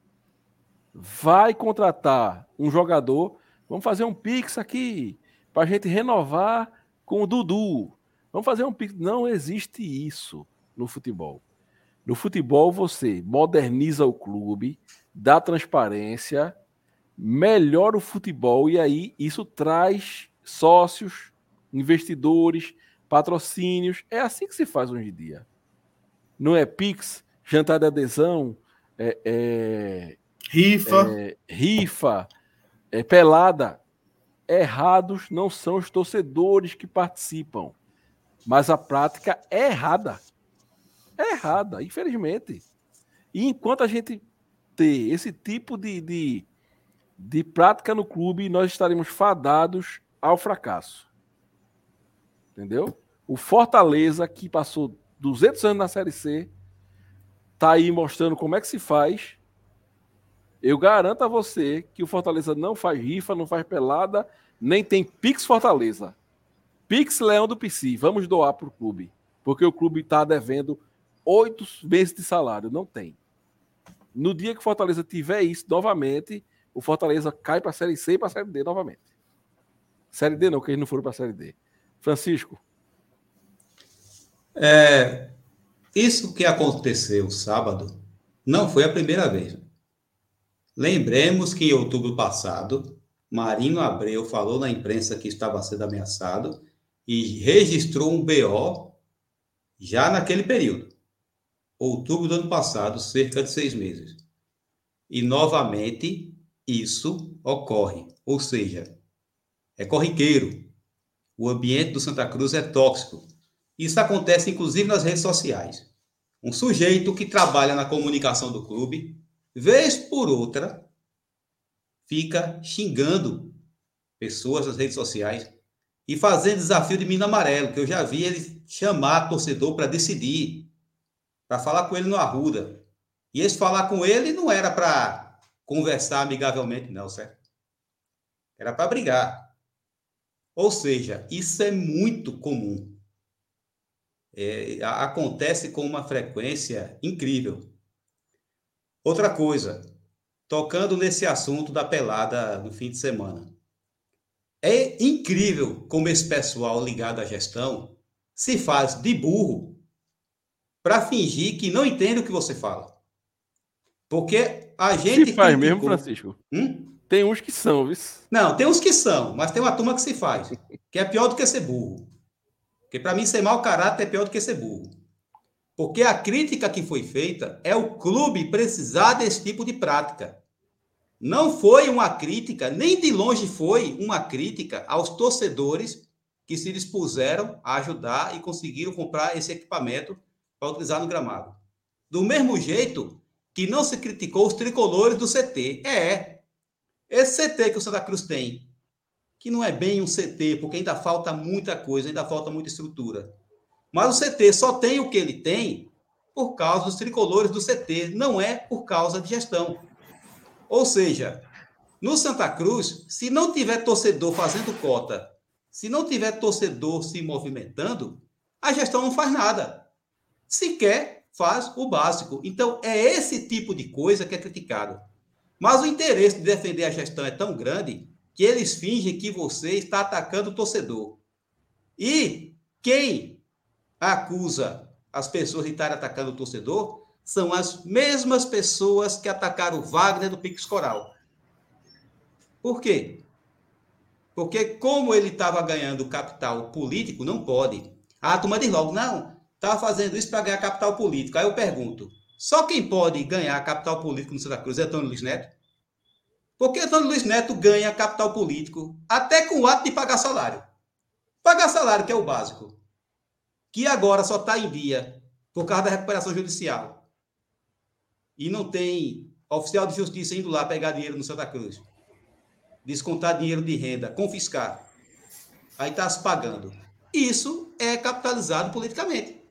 vai contratar um jogador. Vamos fazer um Pix aqui para a gente renovar com o Dudu. Vamos fazer um Pix. Não existe isso no futebol. No futebol, você moderniza o clube, dá transparência, melhora o futebol e aí isso traz sócios, investidores, patrocínios. É assim que se faz hoje em dia. Não é Pix, jantar de adesão, é, é, rifa, é, rifa, é, pelada. Errados não são os torcedores que participam, mas a prática é errada. É errada, infelizmente. E enquanto a gente ter esse tipo de, de, de prática no clube, nós estaremos fadados ao fracasso. Entendeu? O Fortaleza, que passou 200 anos na Série C, tá aí mostrando como é que se faz. Eu garanto a você que o Fortaleza não faz rifa, não faz pelada, nem tem Pix Fortaleza. Pix Leão do PC, vamos doar para o clube. Porque o clube está devendo oito meses de salário. Não tem. No dia que o Fortaleza tiver isso novamente, o Fortaleza cai para a Série C e para a Série D novamente. Série D não, que eles não foram para a Série D. Francisco. É, isso que aconteceu sábado não foi a primeira vez. Lembremos que em outubro passado, Marino Abreu falou na imprensa que estava sendo ameaçado e registrou um BO já naquele período. Outubro do ano passado, cerca de seis meses. E novamente isso ocorre. Ou seja, é corriqueiro. O ambiente do Santa Cruz é tóxico. Isso acontece inclusive nas redes sociais. Um sujeito que trabalha na comunicação do clube, vez por outra, fica xingando pessoas nas redes sociais e fazendo desafio de mina amarelo, que eu já vi ele chamar torcedor para decidir, para falar com ele no Arruda. E esse falar com ele não era para conversar amigavelmente, não, certo? Era para brigar. Ou seja, isso é muito comum. É, acontece com uma frequência incrível. Outra coisa, tocando nesse assunto da pelada no fim de semana. É incrível como esse pessoal ligado à gestão se faz de burro para fingir que não entende o que você fala. Porque a gente. Se faz criticou... mesmo, Francisco? Hum? Tem uns que são, viu? Não, tem uns que são, mas tem uma turma que se faz, que é pior do que ser burro. Porque para mim ser mau caráter é pior do que ser burro. Porque a crítica que foi feita é o clube precisar desse tipo de prática. Não foi uma crítica, nem de longe foi uma crítica aos torcedores que se dispuseram a ajudar e conseguiram comprar esse equipamento para utilizar no gramado. Do mesmo jeito que não se criticou os tricolores do CT. É, esse CT que o Santa Cruz tem, que não é bem um CT, porque ainda falta muita coisa, ainda falta muita estrutura. Mas o CT só tem o que ele tem por causa dos tricolores do CT, não é por causa de gestão. Ou seja, no Santa Cruz, se não tiver torcedor fazendo cota, se não tiver torcedor se movimentando, a gestão não faz nada. Sequer faz o básico. Então, é esse tipo de coisa que é criticado. Mas o interesse de defender a gestão é tão grande que eles fingem que você está atacando o torcedor. E quem acusa as pessoas de estarem atacando o torcedor são as mesmas pessoas que atacaram o Wagner do Pix Coral. Por quê? Porque como ele estava ganhando capital político, não pode. A turma diz logo, não, estava fazendo isso para ganhar capital político. Aí eu pergunto, só quem pode ganhar capital político no Santa Cruz é Antônio Luiz Neto? Porque Antônio Luiz Neto ganha capital político até com o ato de pagar salário. Pagar salário, que é o básico. Que agora só está em dia por causa da recuperação judicial. E não tem oficial de justiça indo lá pegar dinheiro no Santa Cruz. Descontar dinheiro de renda, confiscar. Aí está se pagando. Isso é capitalizado politicamente.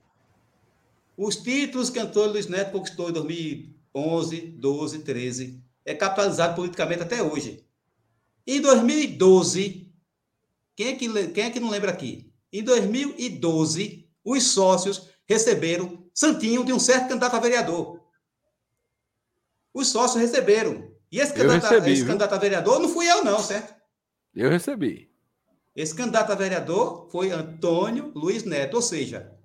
Os títulos que Antônio Luiz Neto conquistou em 2011, 12, 13, é capitalizado politicamente até hoje. Em 2012, quem é que, quem é que não lembra aqui? Em 2012, os sócios receberam santinho de um certo candidato a vereador. Os sócios receberam. E esse, candidato, recebi, esse candidato a vereador não fui eu, não, certo? Eu recebi. Esse candidato a vereador foi Antônio Luiz Neto, ou seja,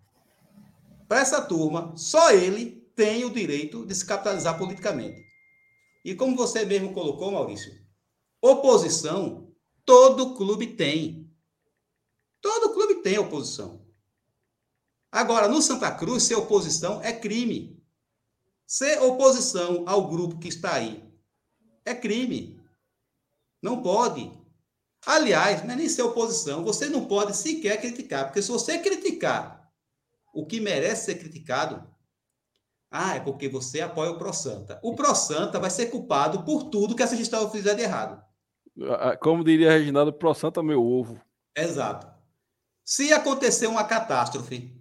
para essa turma, só ele tem o direito de se capitalizar politicamente. E como você mesmo colocou, Maurício, oposição todo clube tem. Todo clube tem oposição. Agora, no Santa Cruz, ser oposição é crime. Ser oposição ao grupo que está aí é crime. Não pode. Aliás, não é nem ser oposição. Você não pode sequer criticar, porque se você criticar o que merece ser criticado. Ah, é porque você apoia o ProSanta. O ProSanta vai ser culpado por tudo que essa gestão fizer de errado. Como diria Reginaldo, ProSanta é meu ovo. Exato. Se acontecer uma catástrofe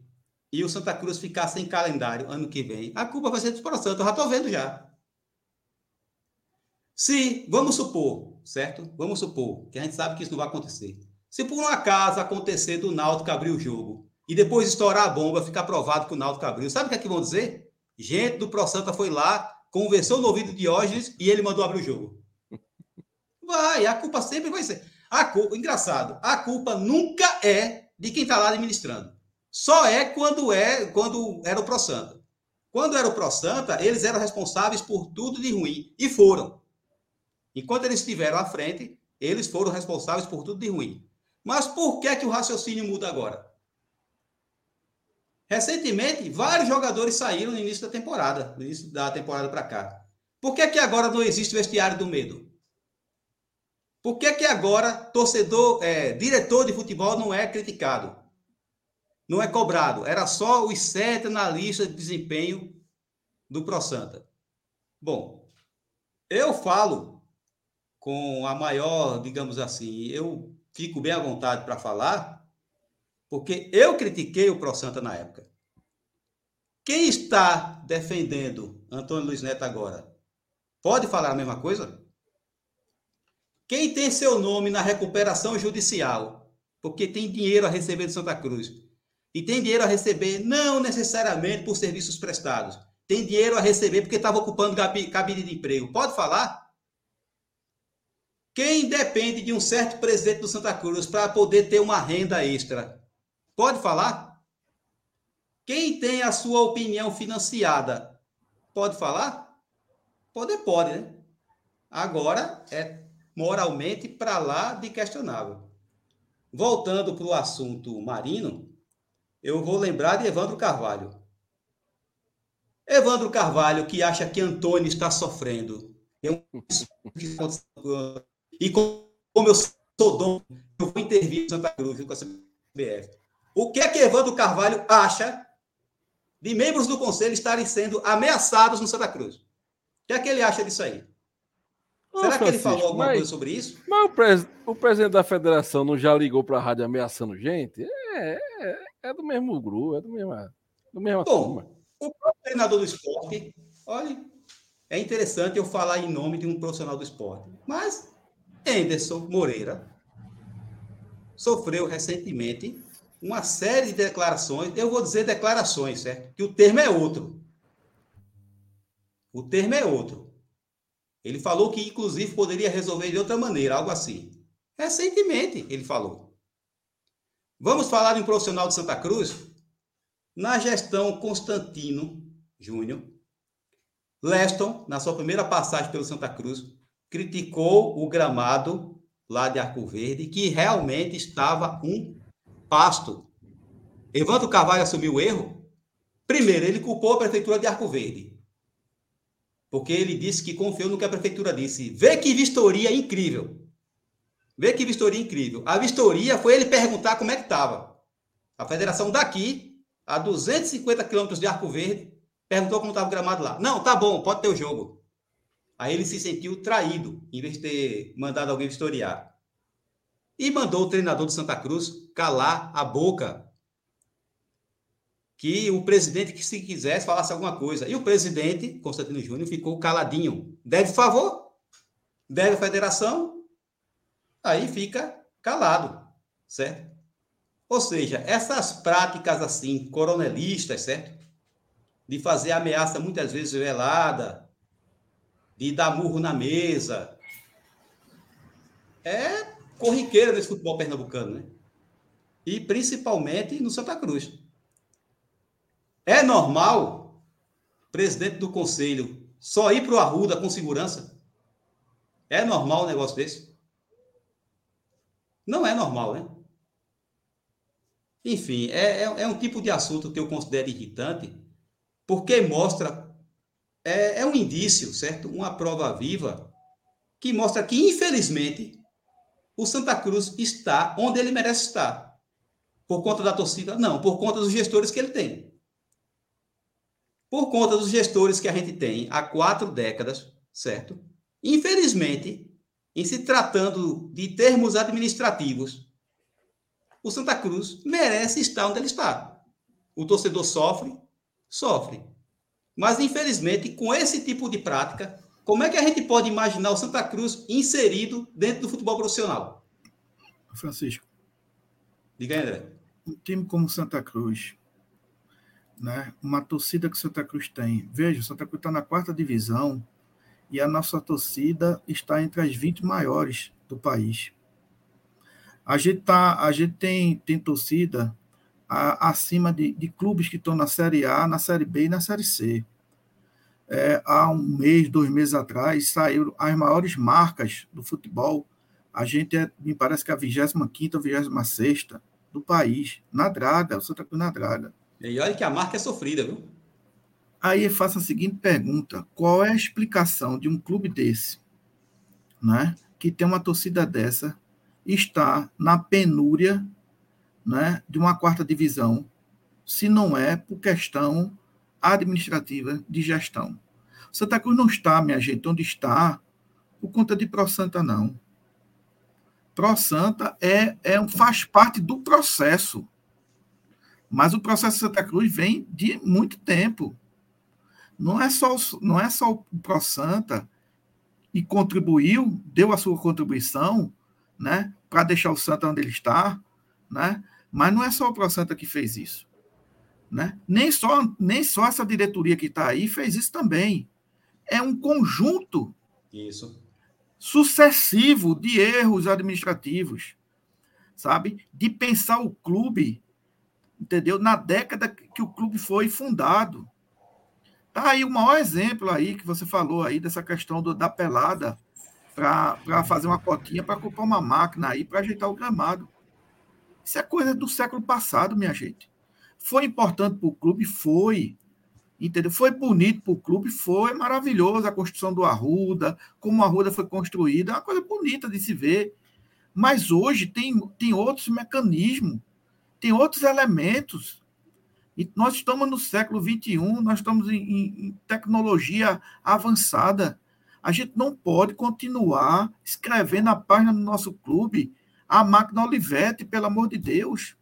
e o Santa Cruz ficar sem calendário ano que vem, a culpa vai ser do ProSanta. Eu já estou vendo já. Se, vamos supor, certo? Vamos supor, que a gente sabe que isso não vai acontecer. Se por um acaso acontecer do Náutico abrir o jogo e depois estourar a bomba, ficar provado que o Náutico abriu. Sabe o que é que vão dizer? Gente do Pro Santa foi lá, conversou no ouvido de Diógenes e ele mandou abrir o jogo. Vai, a culpa sempre vai ser. A culpa, engraçado, a culpa nunca é de quem está lá administrando. Só é quando é quando era o Pro Santa. Quando era o Pro Santa, eles eram responsáveis por tudo de ruim e foram. Enquanto eles estiveram à frente, eles foram responsáveis por tudo de ruim. Mas por que que o raciocínio muda agora? Recentemente, vários jogadores saíram no início da temporada, no início da temporada para cá. Por que, que agora não existe vestiário do medo? Por que, que agora torcedor, é, diretor de futebol não é criticado? Não é cobrado. Era só os sete na lista de desempenho do Pro Santa. Bom, eu falo com a maior, digamos assim, eu fico bem à vontade para falar, porque eu critiquei o Pro Santa na época. Quem está defendendo Antônio Luiz Neto agora? Pode falar a mesma coisa? Quem tem seu nome na recuperação judicial, porque tem dinheiro a receber de Santa Cruz, e tem dinheiro a receber não necessariamente por serviços prestados, tem dinheiro a receber porque estava ocupando cabine de emprego. Pode falar? Quem depende de um certo presidente do Santa Cruz para poder ter uma renda extra? Pode falar? Quem tem a sua opinião financiada? Pode falar? Pode, pode, né? Agora é moralmente para lá de questionável. Voltando para o assunto marino, eu vou lembrar de Evandro Carvalho. Evandro Carvalho, que acha que Antônio está sofrendo. Eu, e como eu sou dono, eu vou intervir em Santa Cruz com a CBF. O que é que Evandro Carvalho acha de membros do conselho estarem sendo ameaçados no Santa Cruz? O que é que ele acha disso aí? Será que ele falou alguma mas, coisa sobre isso? Mas o, pres, o, presidente da federação não já ligou para a rádio ameaçando gente? É, é, é, do mesmo grupo, é do mesmo, do mesmo Bom, turma. O próprio treinador do esporte, olha, é interessante eu falar em nome de um profissional do esporte, mas Anderson Moreira sofreu recentemente uma série de declarações, eu vou dizer declarações, certo? Que o termo é outro. O termo é outro. Ele falou que, inclusive, poderia resolver de outra maneira, algo assim. Recentemente, ele falou. Vamos falar de um profissional de Santa Cruz? Na gestão Constantino Júnior, Leston, na sua primeira passagem pelo Santa Cruz, criticou o gramado lá de Arco Verde, que realmente estava um pasto. Evandro Carvalho assumiu o erro. Primeiro, ele culpou a prefeitura de Arco Verde porque ele disse que confiou no que a prefeitura disse. Vê que vistoria incrível. Vê que vistoria incrível. A vistoria foi ele perguntar como é que estava. A federação daqui, a 250 quilômetros de Arco Verde, perguntou como estava o gramado lá. Não, tá bom, pode ter o jogo. Aí ele se sentiu traído, em vez de ter mandado alguém vistoriar. E mandou o treinador do Santa Cruz calar a boca que o presidente, que se quisesse, falasse alguma coisa. E o presidente, Constantino Júnior, ficou caladinho. Deve favor? Deve a federação? Aí fica calado, certo? Ou seja, essas práticas assim, coronelistas, certo? De fazer ameaça muitas vezes velada, de dar murro na mesa, é corriqueira nesse futebol pernambucano, né? E principalmente no Santa Cruz. É normal presidente do conselho só ir para o Arruda com segurança? É normal um negócio desse? Não é normal, né? Enfim, é, é, é, um tipo de assunto que eu considero irritante, porque mostra, é, é um indício, certo? Uma prova viva que mostra que, infelizmente, o Santa Cruz está onde ele merece estar. Por conta da torcida? Não, por conta dos gestores que ele tem por conta dos gestores que a gente tem há quatro décadas, certo? Infelizmente, em se tratando de termos administrativos, o Santa Cruz merece estar onde ele está. O torcedor sofre, sofre. Mas, infelizmente, com esse tipo de prática, como é que a gente pode imaginar o Santa Cruz inserido dentro do futebol profissional? Francisco. Diga aí, André. Um time como Santa Cruz, né? uma torcida que Santa Cruz tem. Veja, Santa Cruz está na quarta divisão e a nossa torcida está entre as 20 maiores do país. A gente, tá, a gente tem, tem torcida a, acima de, de clubes que estão na Série A, na Série B e na Série C. É, há um mês, dois meses atrás, saíram as maiores marcas do futebol. A gente é, me parece que é a 25 ou 26 do país, na Draga, o Santa Cruz na Draga. E olha que a marca é sofrida, viu? Aí eu faço a seguinte pergunta: qual é a explicação de um clube desse, né, que tem uma torcida dessa está na penúria né, de uma quarta divisão, se não é por questão administrativa de gestão. Santa Cruz não está, minha gente, onde está por conta de Pro Santa, não. Pro Santa é, é, faz parte do processo. Mas o processo de Santa Cruz vem de muito tempo. Não é só, não é só o Pro Santa e contribuiu, deu a sua contribuição, né, para deixar o Santa onde ele está, né? Mas não é só o Pro Santa que fez isso, né? Nem só nem só essa diretoria que está aí fez isso também. É um conjunto isso sucessivo de erros administrativos, sabe? De pensar o clube, entendeu? Na década que o clube foi fundado. Tá aí o maior exemplo aí que você falou aí dessa questão do, da pelada para fazer uma cotinha para comprar uma máquina aí para ajeitar o gramado. Isso é coisa do século passado, minha gente. Foi importante para o clube? Foi. Entendeu? Foi bonito para o clube? Foi maravilhoso a construção do Arruda, como a Arruda foi construída, é uma coisa bonita de se ver. Mas hoje tem, tem outros mecanismos, tem outros elementos. E nós estamos no século XXI, nós estamos em, em tecnologia avançada. A gente não pode continuar escrevendo a página do nosso clube a máquina Olivetti, pelo amor de Deus.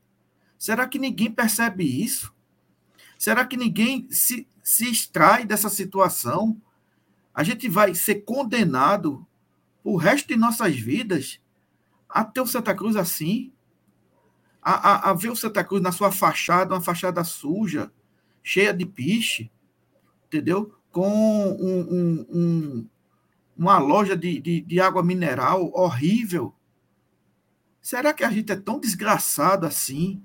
Será que ninguém percebe isso? Será que ninguém se, se extrai dessa situação? A gente vai ser condenado o resto de nossas vidas a ter o Santa Cruz assim? A, a, a ver o Santa Cruz na sua fachada, uma fachada suja, cheia de piche, entendeu? Com um, um, um, uma loja de, de, de água mineral horrível. Será que a gente é tão desgraçado assim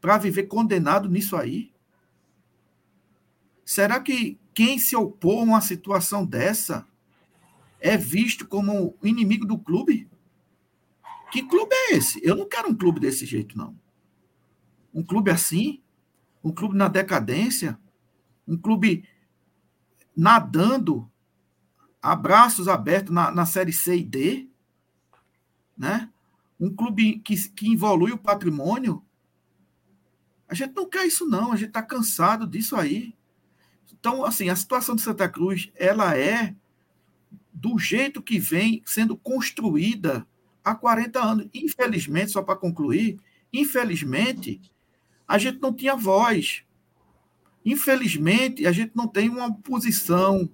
para viver condenado nisso aí? Será que quem se opor a uma situação dessa é visto como inimigo do clube? Que clube é esse? Eu não quero um clube desse jeito, não. Um clube assim? Um clube na decadência? Um clube nadando, abraços abertos na, na Série C e D? Né? Um clube que, que evolui o patrimônio? A gente não quer isso, não. A gente está cansado disso aí. Então, assim, a situação de Santa Cruz, ela é do jeito que vem sendo construída há 40 anos. Infelizmente, só para concluir, infelizmente, a gente não tinha voz. Infelizmente, a gente não tem uma posição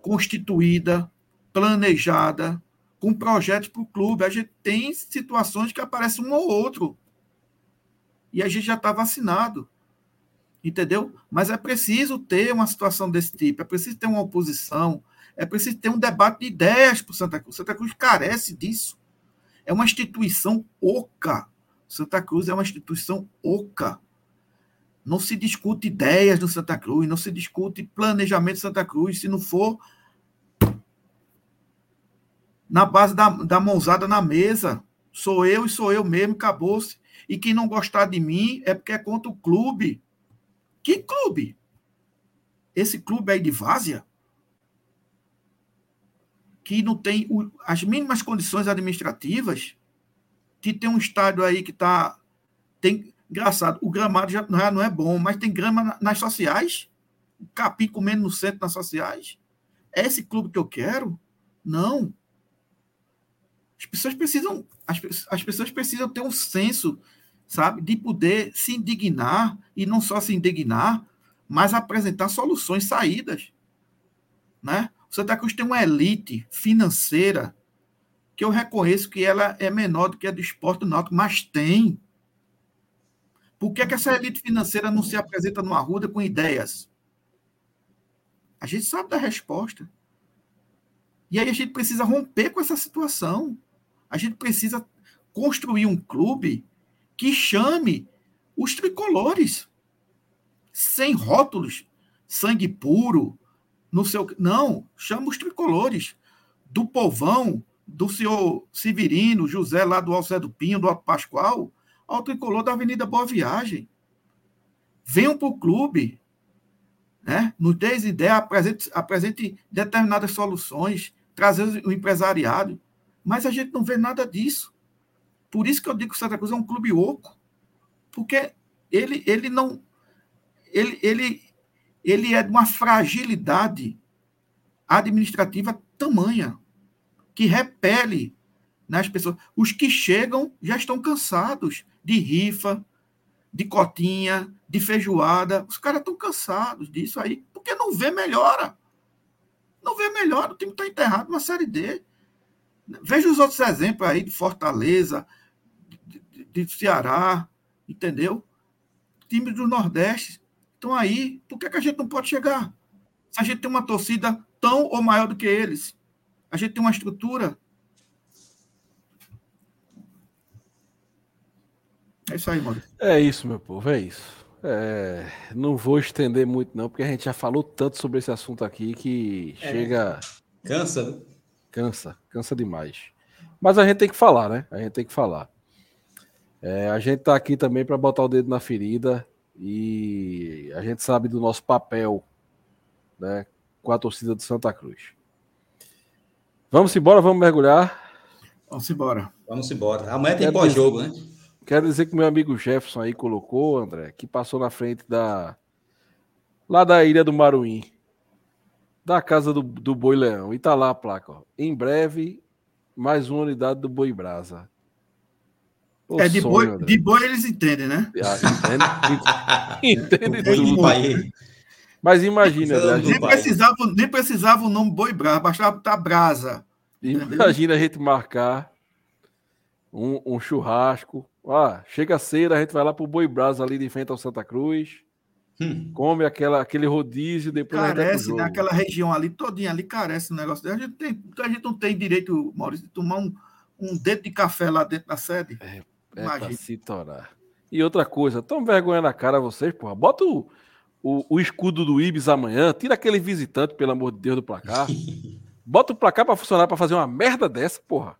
constituída, planejada, com projetos para o clube. A gente tem situações que aparecem um ou outro. E a gente já está vacinado entendeu? Mas é preciso ter uma situação desse tipo, é preciso ter uma oposição, é preciso ter um debate de ideias para Santa Cruz. Santa Cruz carece disso. É uma instituição oca. Santa Cruz é uma instituição oca. Não se discute ideias do Santa Cruz, não se discute planejamento Santa Cruz, se não for na base da, da mãozada na mesa. Sou eu e sou eu mesmo, acabou-se. E quem não gostar de mim é porque é contra o clube. Que clube? Esse clube aí de Várzea? Que não tem o, as mínimas condições administrativas, que tem um estádio aí que está. Tem, engraçado, o gramado já não é, não é bom, mas tem grama nas sociais, capim comendo no centro nas sociais. É esse clube que eu quero? Não. As pessoas precisam, as, as pessoas precisam ter um senso sabe, de poder se indignar e não só se indignar, mas apresentar soluções, saídas, né? O Santa Cruz tem uma elite financeira que eu reconheço que ela é menor do que a do esporte náutico, mas tem. Por que, que essa elite financeira não se apresenta no Arruda com ideias? A gente sabe da resposta. E aí a gente precisa romper com essa situação. A gente precisa construir um clube que chame os tricolores, sem rótulos, sangue puro, no seu. Não, chama os tricolores do povão, do senhor Severino, José lá do Alcedo Pinho, do Alto Pascoal, ao tricolor da Avenida Boa Viagem. Venham para o clube, né? nos dê ideia, apresente, apresente determinadas soluções, trazer o empresariado. Mas a gente não vê nada disso. Por isso que eu digo que o Santa Cruz é um clube oco. Porque ele, ele não. Ele, ele, ele é de uma fragilidade administrativa tamanha que repele nas pessoas. Os que chegam já estão cansados de rifa, de cotinha, de feijoada. Os caras estão cansados disso aí, porque não vê melhora. Não vê melhora. O time está enterrado na Série D. Veja os outros exemplos aí de Fortaleza, de, Ceará, entendeu? Times do Nordeste estão aí. Por que, que a gente não pode chegar? Se a gente tem uma torcida tão ou maior do que eles, a gente tem uma estrutura. É isso aí, Maurício. É isso, meu povo, é isso. É, não vou estender muito, não, porque a gente já falou tanto sobre esse assunto aqui que é. chega. Cansa, né? Cansa, cansa demais. Mas a gente tem que falar, né? A gente tem que falar. É, a gente tá aqui também para botar o dedo na ferida e a gente sabe do nosso papel, né, com a torcida do Santa Cruz. Vamos embora, vamos mergulhar. Vamos embora. Vamos embora. Amanhã tem pós-jogo, né? Quero dizer que meu amigo Jefferson aí colocou, André, que passou na frente da. lá da ilha do Maruim, da casa do, do Boi Leão. E tá lá a placa, ó. Em breve, mais uma unidade do Boi Brasa. O é, de, sonho, boi, de boi eles entendem, né? Ah, entende, entende tudo. Mas imagina, né, nem, precisava, nem precisava o nome Boi Brasa, bastava estar Brasa. Imagina a gente marcar um, um churrasco. Ah, chega cedo, a gente vai lá pro Boi Brasa ali de frente ao Santa Cruz. Hum. Come aquela, aquele rodízio, depois carece, né? Aquela região ali, todinha ali, carece o negócio. A gente, tem, a gente não tem direito, Maurício, de tomar um, um dedo de café lá dentro da sede. É, é pra se torar. E outra coisa, tão vergonha na cara vocês, porra. Bota o, o, o escudo do Ibis amanhã, tira aquele visitante, pelo amor de Deus, do placar. Bota o placar para funcionar para fazer uma merda dessa, porra.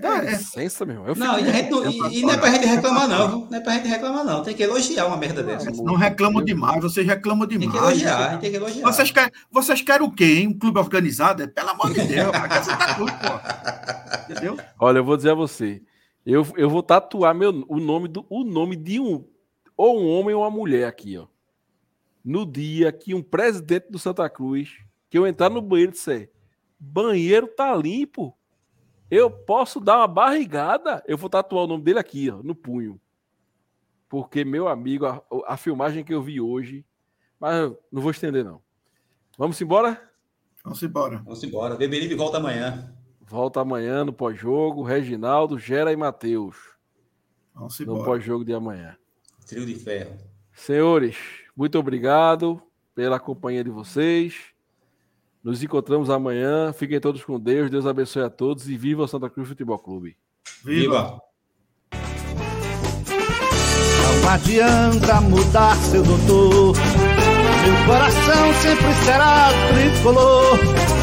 É, é licença, meu. Eu não, e, não, e, e não é pra gente reclamar, não. Não é pra gente reclamar, não. Tem que elogiar uma merda dessa. Não reclamam demais, vocês reclamam demais. Tem que elogiar, tem que elogiar. Vocês querem, vocês querem o quê, hein? Um clube organizado? É, pelo amor de Deus, pra você tá tudo, pô. Entendeu? Olha, eu vou dizer a você. Eu, eu vou tatuar meu, o, nome do, o nome de um. Ou um homem ou uma mulher aqui, ó no dia que um presidente do Santa Cruz, que eu entrar no banheiro e disser, banheiro tá limpo, eu posso dar uma barrigada, eu vou tatuar o nome dele aqui, ó, no punho. Porque, meu amigo, a, a filmagem que eu vi hoje, mas não vou estender, não. Vamos embora? Vamos embora. Vamos embora. Beberibe volta amanhã. Volta amanhã no pós-jogo. Reginaldo, Gera e Matheus. Vamos. No pós-jogo de amanhã. Trio de ferro. Senhores, muito obrigado pela companhia de vocês. Nos encontramos amanhã. Fiquem todos com Deus. Deus abençoe a todos e viva o Santa Cruz Futebol Clube. Viva! Não adianta mudar seu doutor. Meu coração sempre será tricolor.